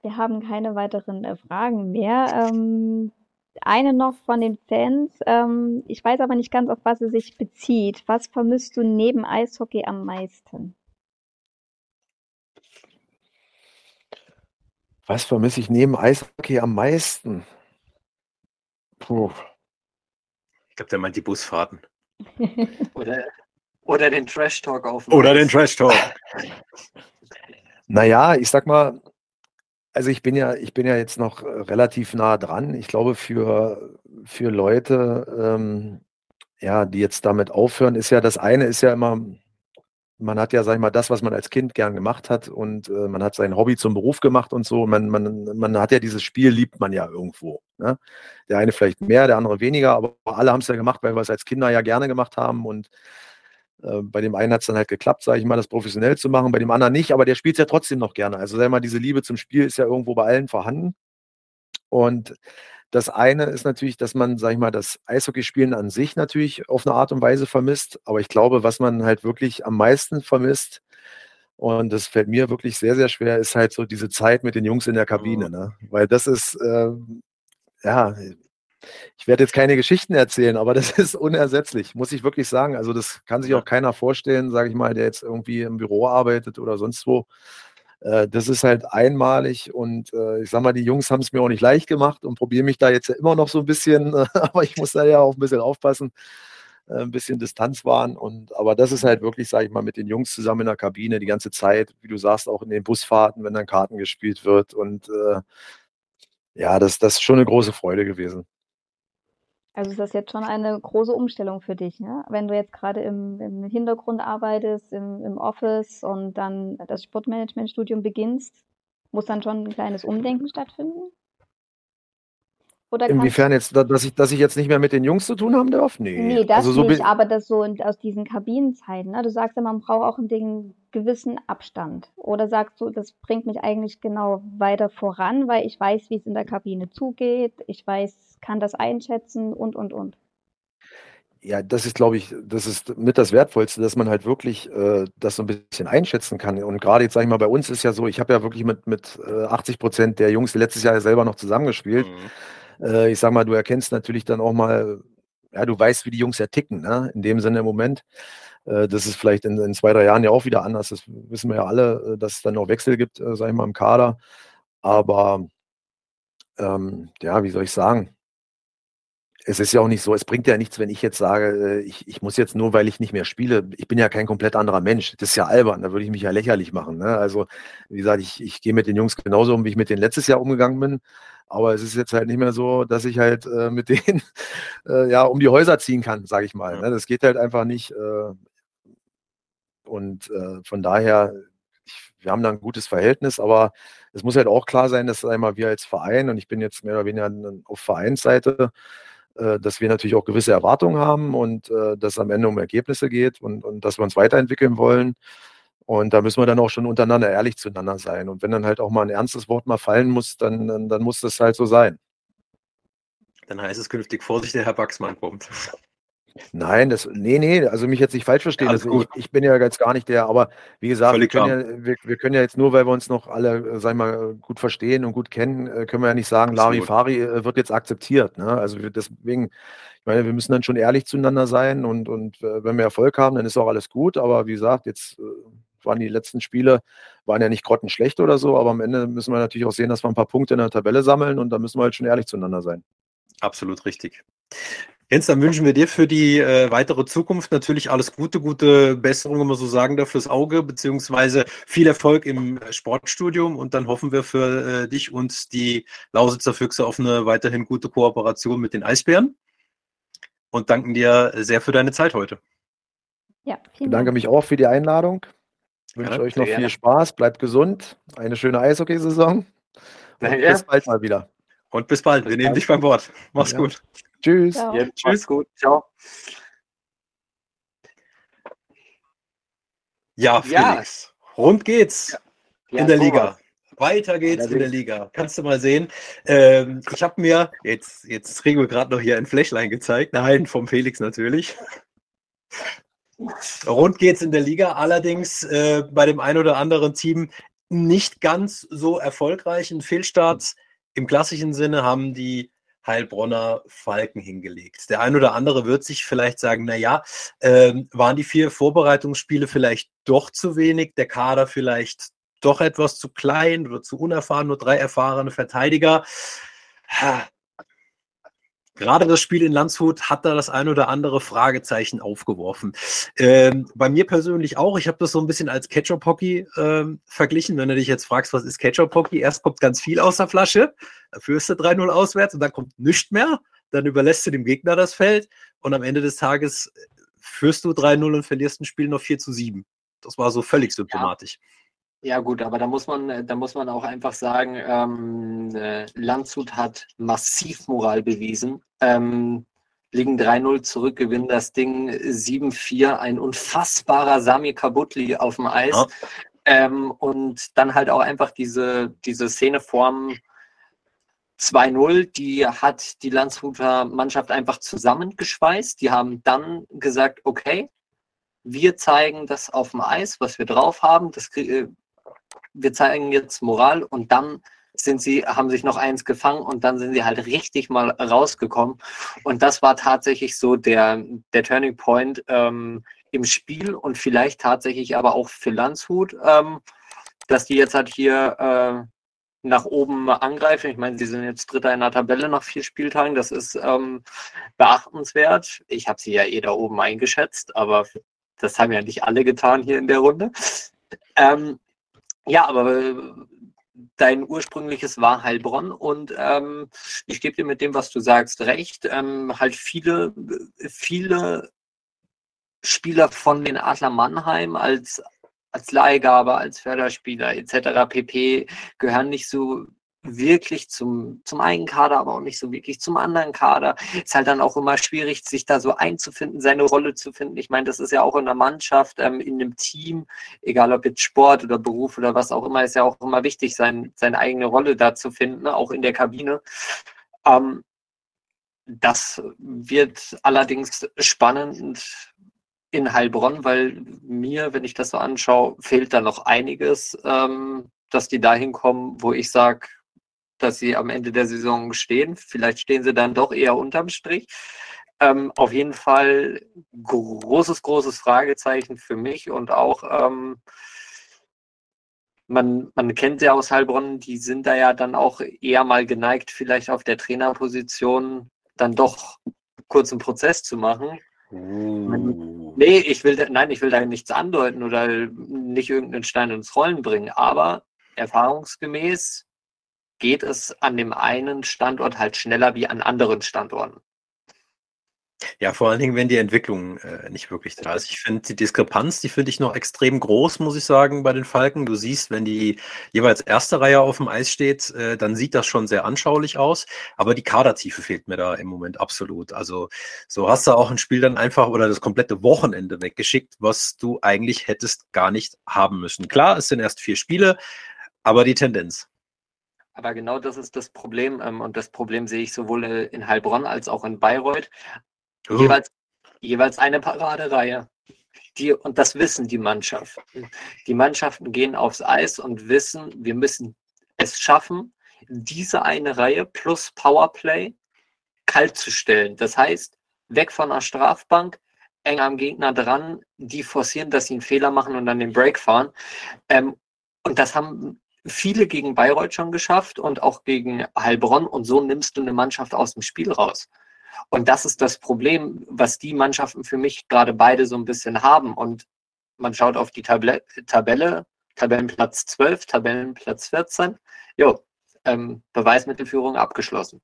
wir haben keine weiteren äh, Fragen mehr. Ähm, eine noch von den Fans. Ähm, ich weiß aber nicht ganz, auf was sie sich bezieht. Was vermisst du neben Eishockey am meisten? Was vermisse ich neben Eishockey am meisten? Puh. Ich glaube, der meint die Busfahrten. oder, oder den Trash Talk auf. Oder den Trash Talk. naja, ich sag mal, also ich bin ja, ich bin ja jetzt noch äh, relativ nah dran. Ich glaube, für, für Leute, ähm, ja, die jetzt damit aufhören, ist ja das eine ist ja immer, man hat ja, sag ich mal, das, was man als Kind gern gemacht hat und äh, man hat sein Hobby zum Beruf gemacht und so. Man, man, man hat ja dieses Spiel, liebt man ja irgendwo. Ne? Der eine vielleicht mehr, der andere weniger, aber alle haben es ja gemacht, weil wir es als Kinder ja gerne gemacht haben und äh, bei dem einen hat es dann halt geklappt, sage ich mal, das professionell zu machen, bei dem anderen nicht, aber der spielt es ja trotzdem noch gerne. Also sag mal, diese Liebe zum Spiel ist ja irgendwo bei allen vorhanden. Und das eine ist natürlich, dass man, sag ich mal, das Eishockeyspielen an sich natürlich auf eine Art und Weise vermisst. Aber ich glaube, was man halt wirklich am meisten vermisst, und das fällt mir wirklich sehr, sehr schwer, ist halt so diese Zeit mit den Jungs in der Kabine. Mhm. Ne? Weil das ist, äh, ja, ich werde jetzt keine Geschichten erzählen, aber das ist unersetzlich, muss ich wirklich sagen. Also das kann sich auch keiner vorstellen, sage ich mal, der jetzt irgendwie im Büro arbeitet oder sonst wo. Äh, das ist halt einmalig und äh, ich sage mal, die Jungs haben es mir auch nicht leicht gemacht und probieren mich da jetzt ja immer noch so ein bisschen, aber ich muss da ja auch ein bisschen aufpassen, äh, ein bisschen Distanz wahren. Und aber das ist halt wirklich, sage ich mal, mit den Jungs zusammen in der Kabine die ganze Zeit, wie du sagst, auch in den Busfahrten, wenn dann Karten gespielt wird. Und äh, ja, das, das ist schon eine große Freude gewesen. Also ist das jetzt schon eine große Umstellung für dich, ne? Wenn du jetzt gerade im, im Hintergrund arbeitest, im, im Office und dann das Sportmanagementstudium beginnst, muss dann schon ein kleines Umdenken stattfinden? Oder Inwiefern jetzt, dass ich, dass ich jetzt nicht mehr mit den Jungs zu tun haben darf? Nee. Nee, das also so nicht, aber das so in, aus diesen Kabinenzeiten. Ne? Du sagst ja, man braucht auch einen gewissen Abstand. Oder sagst du, das bringt mich eigentlich genau weiter voran, weil ich weiß, wie es in der Kabine zugeht, ich weiß, kann das einschätzen und, und, und. Ja, das ist, glaube ich, das ist mit das Wertvollste, dass man halt wirklich äh, das so ein bisschen einschätzen kann. Und gerade jetzt, sage ich mal, bei uns ist ja so, ich habe ja wirklich mit, mit äh, 80 Prozent der Jungs letztes Jahr selber noch zusammengespielt. Mhm. Äh, ich sage mal, du erkennst natürlich dann auch mal, ja, du weißt, wie die Jungs ja ticken, ne? in dem Sinne im Moment. Äh, das ist vielleicht in, in, zwei, drei Jahren ja auch wieder anders. Das wissen wir ja alle, äh, dass es dann noch Wechsel gibt, äh, sage ich mal, im Kader. Aber ähm, ja, wie soll ich sagen? Es ist ja auch nicht so, es bringt ja nichts, wenn ich jetzt sage, äh, ich, ich muss jetzt nur, weil ich nicht mehr spiele, ich bin ja kein komplett anderer Mensch. Das ist ja albern, da würde ich mich ja lächerlich machen. Ne? Also, wie gesagt, ich, ich gehe mit den Jungs genauso um, wie ich mit denen letztes Jahr umgegangen bin. Aber es ist jetzt halt nicht mehr so, dass ich halt äh, mit denen äh, ja um die Häuser ziehen kann, sage ich mal. Ne? Das geht halt einfach nicht. Äh, und äh, von daher, ich, wir haben da ein gutes Verhältnis, aber es muss halt auch klar sein, dass einmal wir als Verein, und ich bin jetzt mehr oder weniger auf Vereinsseite, dass wir natürlich auch gewisse Erwartungen haben und äh, dass es am Ende um Ergebnisse geht und, und dass wir uns weiterentwickeln wollen. Und da müssen wir dann auch schon untereinander ehrlich zueinander sein. Und wenn dann halt auch mal ein ernstes Wort mal fallen muss, dann, dann, dann muss das halt so sein. Dann heißt es künftig Vorsicht, der Herr Wachsmann kommt. Nein, das, nee, nee, also mich jetzt nicht falsch verstehen. Ja, also ich, ich, bin ja jetzt gar nicht der, aber wie gesagt, wir können, ja, wir, wir können, ja, jetzt nur, weil wir uns noch alle, äh, sag ich mal, gut verstehen und gut kennen, äh, können wir ja nicht sagen, Larifari äh, wird jetzt akzeptiert. Ne? Also deswegen, ich meine, wir müssen dann schon ehrlich zueinander sein und, und wenn wir Erfolg haben, dann ist auch alles gut. Aber wie gesagt, jetzt waren die letzten Spiele, waren ja nicht grottenschlecht oder so, aber am Ende müssen wir natürlich auch sehen, dass wir ein paar Punkte in der Tabelle sammeln und da müssen wir halt schon ehrlich zueinander sein. Absolut richtig. Jens, dann wünschen wir dir für die äh, weitere Zukunft natürlich alles Gute, gute Besserung, wenn man so sagen darf, fürs Auge, beziehungsweise viel Erfolg im Sportstudium und dann hoffen wir für äh, dich und die Lausitzer Füchse auf eine weiterhin gute Kooperation mit den Eisbären und danken dir sehr für deine Zeit heute. Ja, vielen ich bedanke Dank. mich auch für die Einladung. Ich wünsche ja, euch noch viel Spaß, bleibt gesund, eine schöne Eishockeysaison. Bis bald mal wieder. Und bis bald. Bis Wir bald. nehmen dich beim Wort. Mach's ja. gut. Tschüss. Ja, tschüss. gut. Ciao. Ja, Felix. Ja. Rund geht's ja. in der Liga. Weiter geht's in der Liga. Kannst du mal sehen. Ähm, ich habe mir, jetzt, jetzt kriegen wir gerade noch hier ein Flashline gezeigt. Nein, vom Felix natürlich. Rund geht's in der Liga, allerdings äh, bei dem ein oder anderen Team nicht ganz so erfolgreich. Ein Fehlstart im klassischen Sinne haben die Heilbronner Falken hingelegt. Der ein oder andere wird sich vielleicht sagen, na ja, ähm, waren die vier Vorbereitungsspiele vielleicht doch zu wenig, der Kader vielleicht doch etwas zu klein oder zu unerfahren, nur drei erfahrene Verteidiger. Gerade das Spiel in Landshut hat da das ein oder andere Fragezeichen aufgeworfen. Ähm, bei mir persönlich auch. Ich habe das so ein bisschen als Ketchup-Hockey ähm, verglichen. Wenn du dich jetzt fragst, was ist Ketchup-Hockey? Erst kommt ganz viel aus der Flasche, dann führst du 3-0 auswärts und dann kommt nichts mehr. Dann überlässt du dem Gegner das Feld und am Ende des Tages führst du 3-0 und verlierst ein Spiel noch 4 zu 7. Das war so völlig symptomatisch. Ja. Ja gut, aber da muss man, da muss man auch einfach sagen, ähm, äh, Landshut hat massiv Moral bewiesen. Ähm, liegen 3-0 zurück, gewinnen das Ding 7-4, ein unfassbarer Sami Kabutli auf dem Eis. Ja. Ähm, und dann halt auch einfach diese, diese Szeneform 2-0, die hat die Landshuter Mannschaft einfach zusammengeschweißt. Die haben dann gesagt, okay, wir zeigen das auf dem Eis, was wir drauf haben. Das äh, wir zeigen jetzt Moral und dann sind sie, haben sich noch eins gefangen und dann sind sie halt richtig mal rausgekommen. Und das war tatsächlich so der, der Turning Point ähm, im Spiel und vielleicht tatsächlich aber auch für Landshut, ähm, dass die jetzt halt hier äh, nach oben angreifen. Ich meine, sie sind jetzt Dritter in der Tabelle nach vier Spieltagen. Das ist ähm, beachtenswert. Ich habe sie ja eh da oben eingeschätzt, aber das haben ja nicht alle getan hier in der Runde. Ähm, ja, aber äh, dein ursprüngliches war Heilbronn und ähm, ich gebe dir mit dem, was du sagst, recht. Ähm, halt viele, viele Spieler von den Adler Mannheim als, als Leihgabe, als Förderspieler etc. pp. gehören nicht so wirklich zum, zum einen Kader, aber auch nicht so wirklich zum anderen Kader. Ist halt dann auch immer schwierig, sich da so einzufinden, seine Rolle zu finden. Ich meine, das ist ja auch in der Mannschaft, ähm, in einem Team, egal ob jetzt Sport oder Beruf oder was auch immer, ist ja auch immer wichtig, sein, seine eigene Rolle da zu finden, auch in der Kabine. Ähm, Das wird allerdings spannend in Heilbronn, weil mir, wenn ich das so anschaue, fehlt da noch einiges, ähm, dass die dahin kommen, wo ich sage, dass sie am Ende der Saison stehen. Vielleicht stehen sie dann doch eher unterm Strich. Ähm, auf jeden Fall großes, großes Fragezeichen für mich und auch ähm, man, man kennt ja aus Heilbronn, die sind da ja dann auch eher mal geneigt, vielleicht auf der Trainerposition dann doch kurz einen Prozess zu machen. Uh. Nee, ich will, nein, ich will da nichts andeuten oder nicht irgendeinen Stein ins Rollen bringen, aber erfahrungsgemäß geht es an dem einen Standort halt schneller wie an anderen Standorten. Ja, vor allen Dingen, wenn die Entwicklung äh, nicht wirklich da ist. Ich finde die Diskrepanz, die finde ich noch extrem groß, muss ich sagen, bei den Falken. Du siehst, wenn die jeweils erste Reihe auf dem Eis steht, äh, dann sieht das schon sehr anschaulich aus. Aber die Kadertiefe fehlt mir da im Moment absolut. Also so hast du auch ein Spiel dann einfach oder das komplette Wochenende weggeschickt, was du eigentlich hättest gar nicht haben müssen. Klar, es sind erst vier Spiele, aber die Tendenz. Aber genau das ist das Problem. Ähm, und das Problem sehe ich sowohl äh, in Heilbronn als auch in Bayreuth. Oh. Jeweils, jeweils eine Paradereihe. Die, und das wissen die Mannschaften. Die Mannschaften gehen aufs Eis und wissen, wir müssen es schaffen, diese eine Reihe plus Powerplay kalt zu stellen. Das heißt, weg von der Strafbank, eng am Gegner dran, die forcieren, dass sie einen Fehler machen und dann den Break fahren. Ähm, und das haben viele gegen Bayreuth schon geschafft und auch gegen Heilbronn. Und so nimmst du eine Mannschaft aus dem Spiel raus. Und das ist das Problem, was die Mannschaften für mich gerade beide so ein bisschen haben. Und man schaut auf die Tabelle, Tabelle Tabellenplatz 12, Tabellenplatz 14. Jo, ähm, Beweismittelführung abgeschlossen.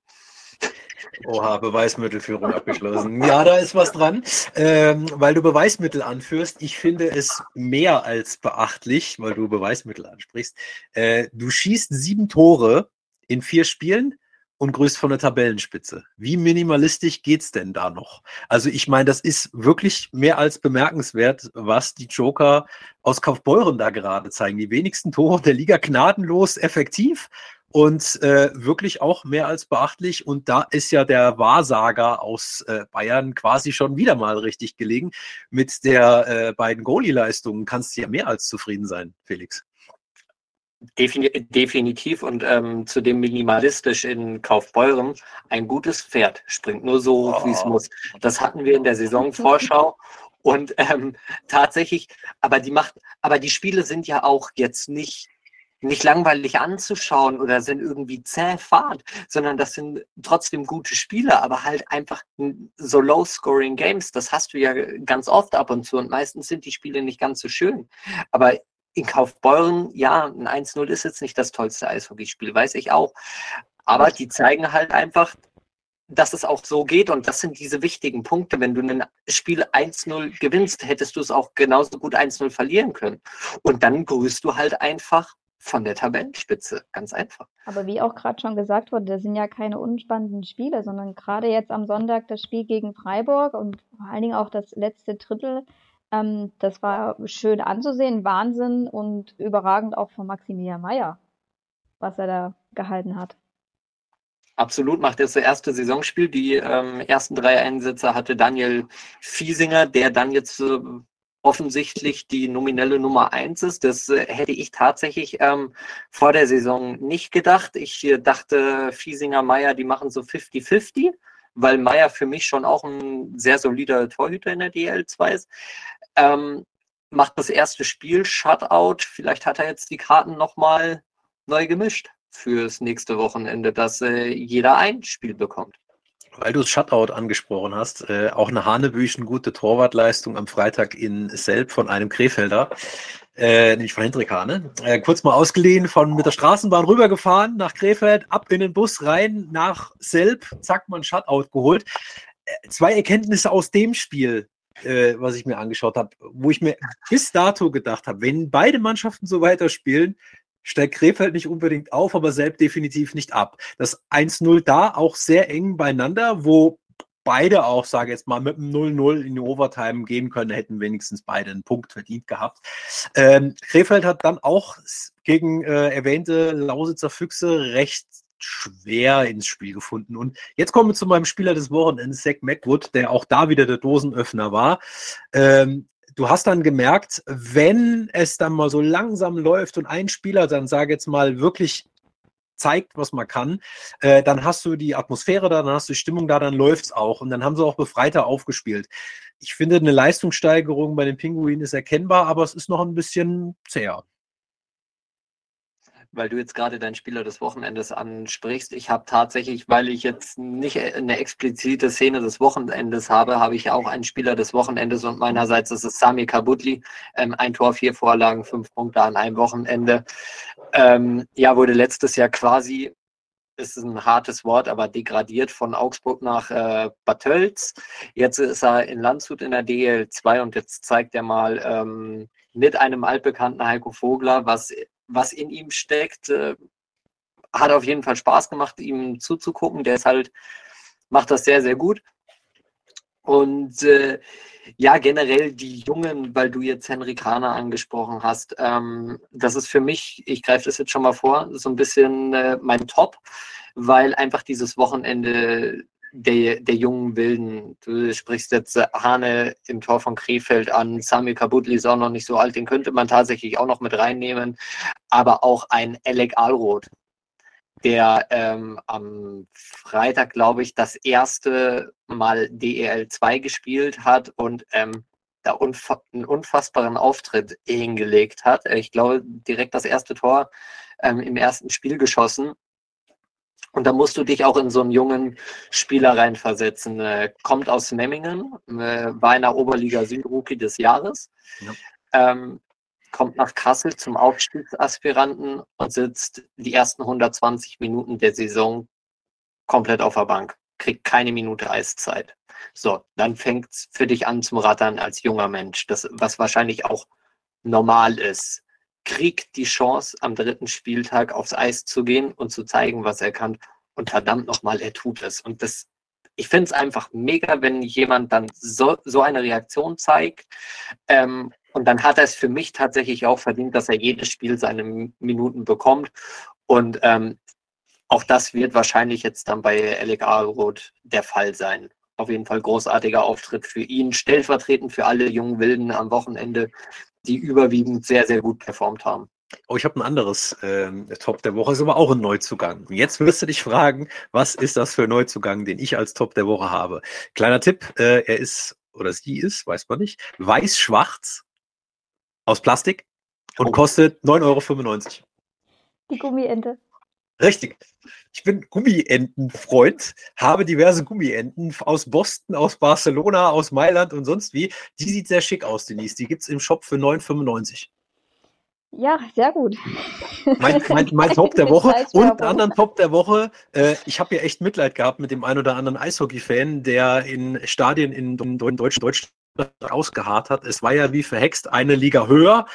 Oha, Beweismittelführung abgeschlossen. Ja, da ist was dran, ähm, weil du Beweismittel anführst. Ich finde es mehr als beachtlich, weil du Beweismittel ansprichst. Äh, du schießt sieben Tore in vier Spielen und grüßt von der Tabellenspitze. Wie minimalistisch geht's denn da noch? Also ich meine, das ist wirklich mehr als bemerkenswert, was die Joker aus Kaufbeuren da gerade zeigen. Die wenigsten Tore der Liga gnadenlos effektiv und äh, wirklich auch mehr als beachtlich. Und da ist ja der Wahrsager aus äh, Bayern quasi schon wieder mal richtig gelegen. Mit der äh, beiden Goalie-Leistungen kannst du ja mehr als zufrieden sein, Felix. Definitiv und ähm, zudem minimalistisch in Kaufbeuren. Ein gutes Pferd springt nur so, oh. wie es muss. Das hatten wir in der Saisonvorschau und ähm, tatsächlich, aber die macht, aber die Spiele sind ja auch jetzt nicht nicht langweilig anzuschauen oder sind irgendwie zäh Fahrt, sondern das sind trotzdem gute Spiele, aber halt einfach so low-scoring Games. Das hast du ja ganz oft ab und zu und meistens sind die Spiele nicht ganz so schön. Aber in Kaufbeuren, ja, ein 1-0 ist jetzt nicht das tollste Eishockeyspiel, weiß ich auch. Aber die zeigen halt einfach, dass es auch so geht und das sind diese wichtigen Punkte. Wenn du ein Spiel 1-0 gewinnst, hättest du es auch genauso gut 1-0 verlieren können. Und dann grüßt du halt einfach von der Tabellenspitze. Ganz einfach. Aber wie auch gerade schon gesagt wurde, das sind ja keine unspannenden Spiele, sondern gerade jetzt am Sonntag das Spiel gegen Freiburg und vor allen Dingen auch das letzte Drittel ähm, das war schön anzusehen, Wahnsinn und überragend auch von Maximilian Meyer, was er da gehalten hat. Absolut, macht jetzt das erste Saisonspiel. Die ähm, ersten drei Einsätze hatte Daniel Fiesinger, der dann jetzt äh, offensichtlich die nominelle Nummer eins ist. Das äh, hätte ich tatsächlich ähm, vor der Saison nicht gedacht. Ich äh, dachte, Fiesinger, Meyer, die machen so 50-50 weil Meier für mich schon auch ein sehr solider Torhüter in der DL2 ist. Ähm, macht das erste Spiel, Shutout. Vielleicht hat er jetzt die Karten nochmal neu gemischt fürs nächste Wochenende, dass äh, jeder ein Spiel bekommt. Weil du Shutout angesprochen hast, äh, auch eine Hanebüchen gute Torwartleistung am Freitag in Selb von einem Krefelder, äh, nämlich von Hendrik Hane. Äh, kurz mal ausgeliehen, von mit der Straßenbahn rübergefahren nach Krefeld, ab in den Bus rein nach Selb, zack, mal ein Shutout geholt. Äh, zwei Erkenntnisse aus dem Spiel, äh, was ich mir angeschaut habe, wo ich mir bis dato gedacht habe, wenn beide Mannschaften so weiterspielen, steigt Krefeld nicht unbedingt auf, aber selbst definitiv nicht ab. Das 1-0 da auch sehr eng beieinander, wo beide auch, sage jetzt mal, mit einem 0-0 in die Overtime gehen können, hätten wenigstens beide einen Punkt verdient gehabt. Ähm, Krefeld hat dann auch gegen äh, erwähnte Lausitzer Füchse recht schwer ins Spiel gefunden. Und jetzt kommen wir zu meinem Spieler des Wochenendes, Zach McWood, der auch da wieder der Dosenöffner war. Ähm, du hast dann gemerkt, wenn es dann mal so langsam läuft und ein Spieler dann, sage jetzt mal, wirklich zeigt, was man kann, äh, dann hast du die Atmosphäre da, dann hast du die Stimmung da, dann läuft es auch. Und dann haben sie auch befreiter aufgespielt. Ich finde, eine Leistungssteigerung bei den Pinguinen ist erkennbar, aber es ist noch ein bisschen zäher weil du jetzt gerade deinen Spieler des Wochenendes ansprichst. Ich habe tatsächlich, weil ich jetzt nicht eine explizite Szene des Wochenendes habe, habe ich auch einen Spieler des Wochenendes und meinerseits ist es Sami Kabutli. Ähm, ein Tor, vier Vorlagen, fünf Punkte an einem Wochenende. Ähm, ja, wurde letztes Jahr quasi ist ein hartes Wort, aber degradiert von Augsburg nach äh, Bad Tölz. Jetzt ist er in Landshut in der DL2 und jetzt zeigt er mal ähm, mit einem altbekannten Heiko Vogler, was was in ihm steckt. Äh, hat auf jeden Fall Spaß gemacht, ihm zuzugucken. Der ist halt, macht das sehr, sehr gut. Und äh, ja, generell die Jungen, weil du jetzt Henry Kahner angesprochen hast, ähm, das ist für mich, ich greife das jetzt schon mal vor, so ein bisschen äh, mein Top, weil einfach dieses Wochenende der, der jungen Wilden. Du sprichst jetzt Hane im Tor von Krefeld an, Sami Kabutli ist auch noch nicht so alt, den könnte man tatsächlich auch noch mit reinnehmen, aber auch ein Alec Alroth, der ähm, am Freitag, glaube ich, das erste Mal DEL 2 gespielt hat und ähm, da unfa einen unfassbaren Auftritt hingelegt hat. Ich glaube, direkt das erste Tor ähm, im ersten Spiel geschossen und da musst du dich auch in so einen jungen Spieler reinversetzen. Äh, kommt aus Memmingen, äh, war in der Oberliga Südrookie des Jahres, ja. ähm, kommt nach Kassel zum Aufstiegsaspiranten und sitzt die ersten 120 Minuten der Saison komplett auf der Bank, kriegt keine Minute Eiszeit. So, dann fängt es für dich an zum Rattern als junger Mensch, das, was wahrscheinlich auch normal ist kriegt die Chance, am dritten Spieltag aufs Eis zu gehen und zu zeigen, was er kann. Und verdammt nochmal, er tut es. Und das, ich finde es einfach mega, wenn jemand dann so, so eine Reaktion zeigt. Ähm, und dann hat er es für mich tatsächlich auch verdient, dass er jedes Spiel seine Minuten bekommt. Und ähm, auch das wird wahrscheinlich jetzt dann bei Alec Arroth der Fall sein. Auf jeden Fall großartiger Auftritt für ihn, stellvertretend für alle jungen Wilden am Wochenende, die überwiegend sehr, sehr gut performt haben. Oh, ich habe ein anderes ähm, Top der Woche, ist aber auch ein Neuzugang. Jetzt wirst du dich fragen, was ist das für ein Neuzugang, den ich als Top der Woche habe? Kleiner Tipp, äh, er ist, oder sie ist, weiß man nicht, weiß-schwarz aus Plastik und oh. kostet 9,95 Euro. Die Gummiente. Richtig. Ich bin Gummientenfreund, habe diverse Gummienten aus Boston, aus Barcelona, aus Mailand und sonst wie. Die sieht sehr schick aus, Denise. Die gibt es im Shop für 9,95. Ja, sehr gut. Mein, mein, mein Top der Woche und anderen Top der Woche. Äh, ich habe ja echt Mitleid gehabt mit dem einen oder anderen Eishockey-Fan, der in Stadien in, in Deutschland ausgeharrt hat. Es war ja wie verhext eine Liga höher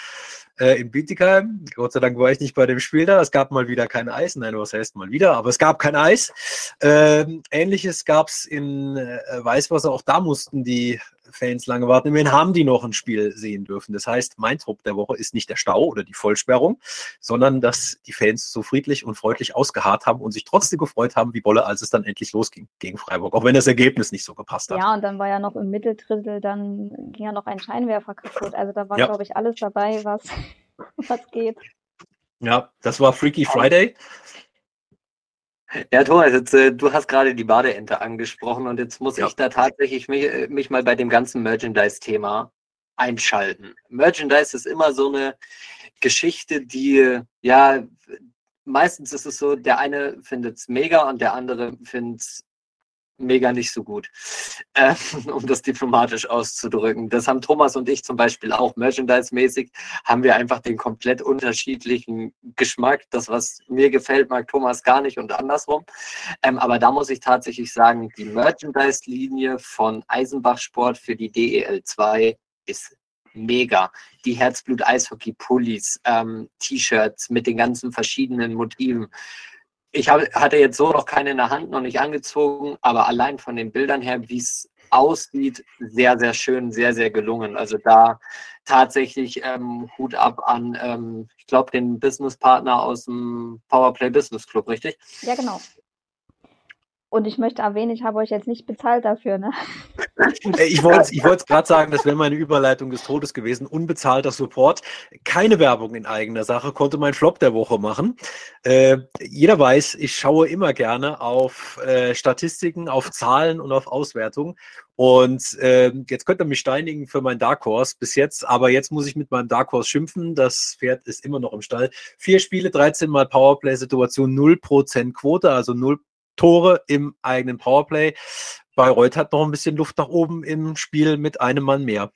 äh, in Bietigheim. Gott sei Dank war ich nicht bei dem Spiel da. Es gab mal wieder kein Eis. Nein, was heißt mal wieder? Aber es gab kein Eis. Ähm, Ähnliches gab es in äh, Weißwasser. Auch da mussten die Fans lange warten. Immerhin haben die noch ein Spiel sehen dürfen. Das heißt, mein Trupp der Woche ist nicht der Stau oder die Vollsperrung, sondern dass die Fans so friedlich und freundlich ausgeharrt haben und sich trotzdem gefreut haben, wie Bolle, als es dann endlich losging gegen Freiburg, auch wenn das Ergebnis nicht so gepasst hat. Ja, und dann war ja noch im Mitteldrittel, dann ging ja noch ein Scheinwerfer kaputt. Also da war, ja. glaube ich, alles dabei, was, was geht. Ja, das war Freaky Friday. Ja, Thomas, jetzt, äh, du hast gerade die Badeente angesprochen und jetzt muss ja. ich da tatsächlich mich, äh, mich mal bei dem ganzen Merchandise-Thema einschalten. Merchandise ist immer so eine Geschichte, die, ja, meistens ist es so, der eine findet es mega und der andere findet es mega nicht so gut, äh, um das diplomatisch auszudrücken. Das haben Thomas und ich zum Beispiel auch. Merchandise-mäßig haben wir einfach den komplett unterschiedlichen Geschmack. Das, was mir gefällt, mag Thomas gar nicht und andersrum. Ähm, aber da muss ich tatsächlich sagen, die Merchandise-Linie von Eisenbach Sport für die DEL 2 ist mega. Die Herzblut-Eishockey-Pullis, ähm, T-Shirts mit den ganzen verschiedenen Motiven ich hab, hatte jetzt so noch keine in der Hand, noch nicht angezogen, aber allein von den Bildern her, wie es aussieht, sehr, sehr schön, sehr, sehr gelungen. Also da tatsächlich ähm, Hut ab an, ähm, ich glaube, den Businesspartner aus dem Powerplay Business Club, richtig? Ja, genau. Und ich möchte erwähnen, ich habe euch jetzt nicht bezahlt dafür, ne? Ich wollte ich es gerade sagen, das wäre meine Überleitung des Todes gewesen. Unbezahlter Support. Keine Werbung in eigener Sache, konnte mein Flop der Woche machen. Äh, jeder weiß, ich schaue immer gerne auf äh, Statistiken, auf Zahlen und auf Auswertungen. Und äh, jetzt könnt ihr mich steinigen für mein Dark Horse bis jetzt, aber jetzt muss ich mit meinem Dark Horse schimpfen. Das Pferd ist immer noch im Stall. Vier Spiele, 13 Mal Powerplay-Situation, 0% Quote, also 0 Tore im eigenen Powerplay. Bayreuth hat noch ein bisschen Luft nach oben im Spiel mit einem Mann mehr.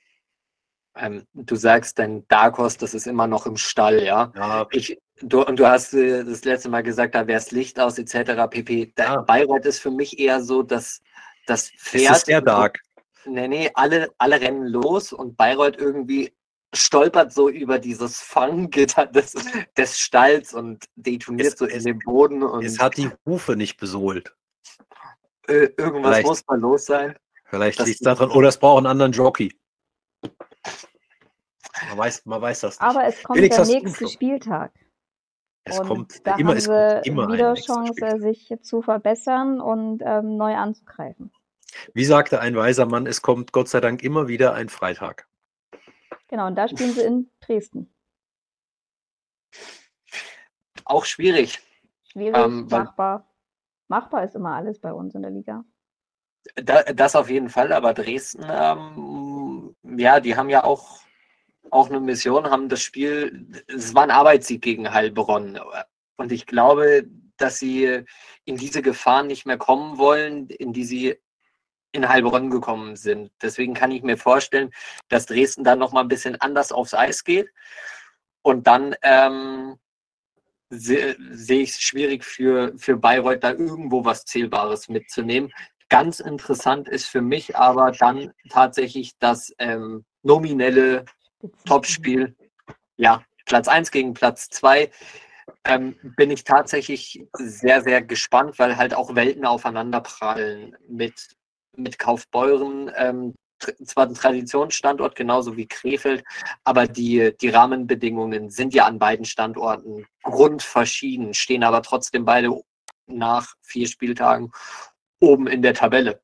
Ähm, du sagst, dein Dark Horse, das ist immer noch im Stall, ja? ja. Ich, du, und du hast äh, das letzte Mal gesagt, da wäre es Licht aus, etc. pp. Der ja. Bayreuth ist für mich eher so, dass das Pferd. Das ist sehr dark. Nee, nee, alle, alle rennen los und Bayreuth irgendwie stolpert so über dieses Fanggitter des, des Stalls und detoniert es, so in den Boden. Und es hat die Hufe nicht besohlt. Äh, irgendwas vielleicht, muss mal los sein. Vielleicht liegt es daran, oder es braucht einen anderen Jockey. Man weiß, man weiß das nicht. Aber es kommt Felix, der nächste Spieltag. Es und kommt da immer, haben es kommt immer wieder Chance, sich zu verbessern und ähm, neu anzugreifen. Wie sagte ein weiser Mann, es kommt Gott sei Dank immer wieder ein Freitag. Genau, und da spielen sie in Dresden. Auch schwierig. Schwierig, ähm, machbar. Machbar ist immer alles bei uns in der Liga. Da, das auf jeden Fall, aber Dresden, ähm, ja, die haben ja auch, auch eine Mission, haben das Spiel, es war ein Arbeitssieg gegen Heilbronn. Und ich glaube, dass sie in diese Gefahren nicht mehr kommen wollen, in die sie in Heilbronn gekommen sind. Deswegen kann ich mir vorstellen, dass Dresden dann noch mal ein bisschen anders aufs Eis geht. Und dann ähm, sehe seh ich es schwierig für, für Bayreuth, da irgendwo was Zählbares mitzunehmen. Ganz interessant ist für mich aber dann tatsächlich das ähm, nominelle Topspiel. Ja, Platz 1 gegen Platz 2. Ähm, bin ich tatsächlich sehr, sehr gespannt, weil halt auch Welten aufeinanderprallen mit mit Kaufbeuren ähm, zwar ein Traditionsstandort, genauso wie Krefeld, aber die, die Rahmenbedingungen sind ja an beiden Standorten grundverschieden, stehen aber trotzdem beide nach vier Spieltagen oben in der Tabelle.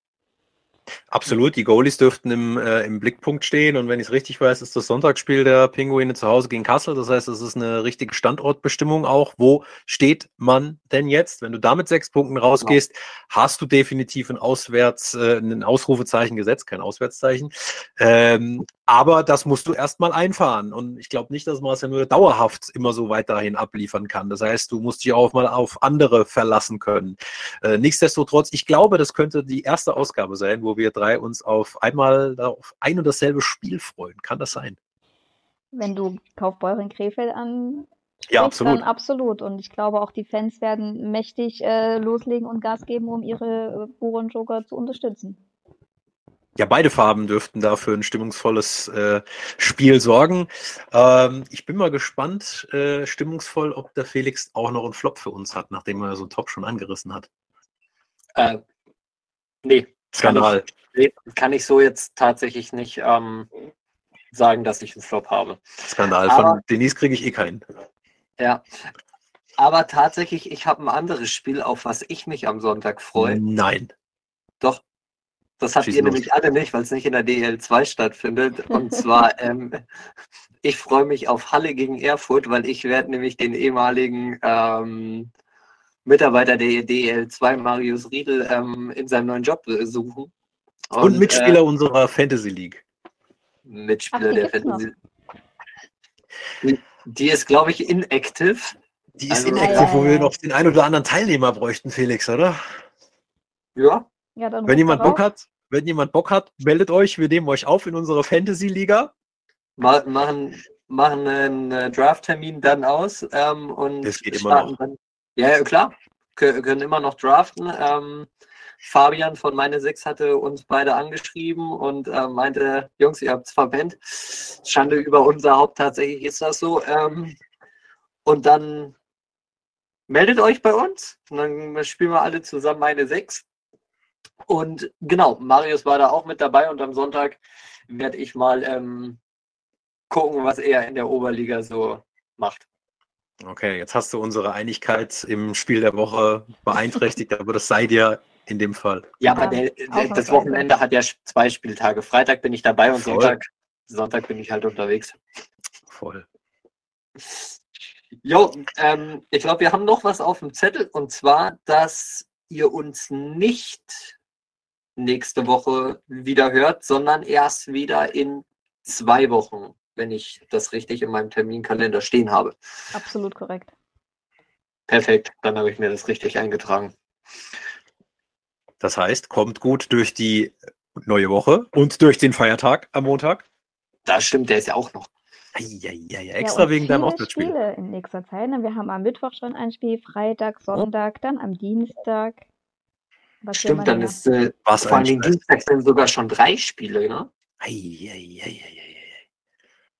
Absolut, die Goalies dürften im, äh, im Blickpunkt stehen und wenn ich es richtig weiß, ist das Sonntagsspiel der Pinguine zu Hause gegen Kassel. Das heißt, es ist eine richtige Standortbestimmung auch. Wo steht man denn jetzt? Wenn du damit sechs Punkten rausgehst, genau. hast du definitiv ein Auswärts, äh, ein Ausrufezeichen gesetzt, kein Auswärtszeichen. Ähm, aber das musst du erstmal einfahren. Und ich glaube nicht, dass man es ja nur dauerhaft immer so weiterhin abliefern kann. Das heißt, du musst dich auch mal auf andere verlassen können. Äh, nichtsdestotrotz, ich glaube, das könnte die erste Ausgabe sein, wo wir drei uns auf einmal auf ein und dasselbe Spiel freuen. Kann das sein? Wenn du Kaufbeuren Krefeld an ja, absolut. Dann absolut. Und ich glaube, auch die Fans werden mächtig äh, loslegen und Gas geben, um ihre äh, Buren-Joker zu unterstützen. Ja, beide Farben dürften da für ein stimmungsvolles äh, Spiel sorgen. Ähm, ich bin mal gespannt, äh, stimmungsvoll, ob der Felix auch noch einen Flop für uns hat, nachdem er so einen Top schon angerissen hat. Äh, nee. Skandal. Kann ich, kann ich so jetzt tatsächlich nicht ähm, sagen, dass ich einen Flop habe. Skandal. Aber, Von Denise kriege ich eh keinen. Ja. Aber tatsächlich, ich habe ein anderes Spiel, auf was ich mich am Sonntag freue. Nein. Doch, das habt Schieß ihr los. nämlich alle nicht, weil es nicht in der DL2 stattfindet. Und zwar, ähm, ich freue mich auf Halle gegen Erfurt, weil ich werde nämlich den ehemaligen ähm, Mitarbeiter der DL2, Marius Riedel, ähm, in seinem neuen Job suchen. Und, Und Mitspieler äh, unserer Fantasy League. Mitspieler Ach, der Fantasy League. Die ist, glaube ich, inactive. Die ist also, inactive, wo wir noch den ein oder anderen Teilnehmer bräuchten, Felix, oder? Ja. Ja Wenn jemand Bock hat, wenn jemand Bock hat, meldet euch. Wir nehmen euch auf in unsere Fantasy-Liga. Machen, machen einen äh, Draft-Termin dann aus. Ähm, und das geht immer noch. Dann, ja, klar. Kön können immer noch draften. Ähm, Fabian von Meine Sechs hatte uns beide angeschrieben und äh, meinte, Jungs, ihr habt es verpennt. Schande über unser Haupt, tatsächlich ist das so. Ähm, und dann meldet euch bei uns und dann spielen wir alle zusammen Meine Sechs. Und genau, Marius war da auch mit dabei und am Sonntag werde ich mal ähm, gucken, was er in der Oberliga so macht. Okay, jetzt hast du unsere Einigkeit im Spiel der Woche beeinträchtigt, aber das sei dir in dem Fall. Ja, aber der, der, das Wochenende hat ja zwei Spieltage. Freitag bin ich dabei und Sonntag, Sonntag bin ich halt unterwegs. Voll. Jo, ähm, ich glaube, wir haben noch was auf dem Zettel und zwar, dass ihr uns nicht nächste Woche wieder hört, sondern erst wieder in zwei Wochen, wenn ich das richtig in meinem Terminkalender stehen habe. Absolut korrekt. Perfekt, dann habe ich mir das richtig eingetragen. Das heißt, kommt gut durch die neue Woche und durch den Feiertag am Montag. Das stimmt, der ist ja auch noch. Ja, ja, ja, extra ja, wegen deinem Auswärtsspiel. Spiele in nächster Zeit. Ne? Wir haben am Mittwoch schon ein Spiel, Freitag, Sonntag, dann am Dienstag. Was Stimmt, dann ist äh, Was vor allem Dienstag sind sogar schon drei Spiele, ne?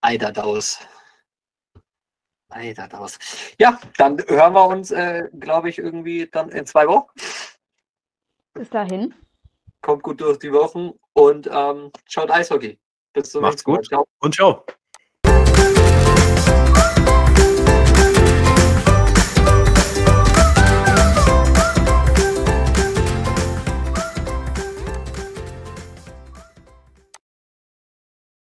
Eiderdaus. Eiderdaus. Ja, dann hören wir uns, äh, glaube ich, irgendwie dann in zwei Wochen. Bis dahin. Kommt gut durch die Wochen und ähm, schaut Eishockey. Bis zum Macht's nächsten Mal. gut ciao. und ciao.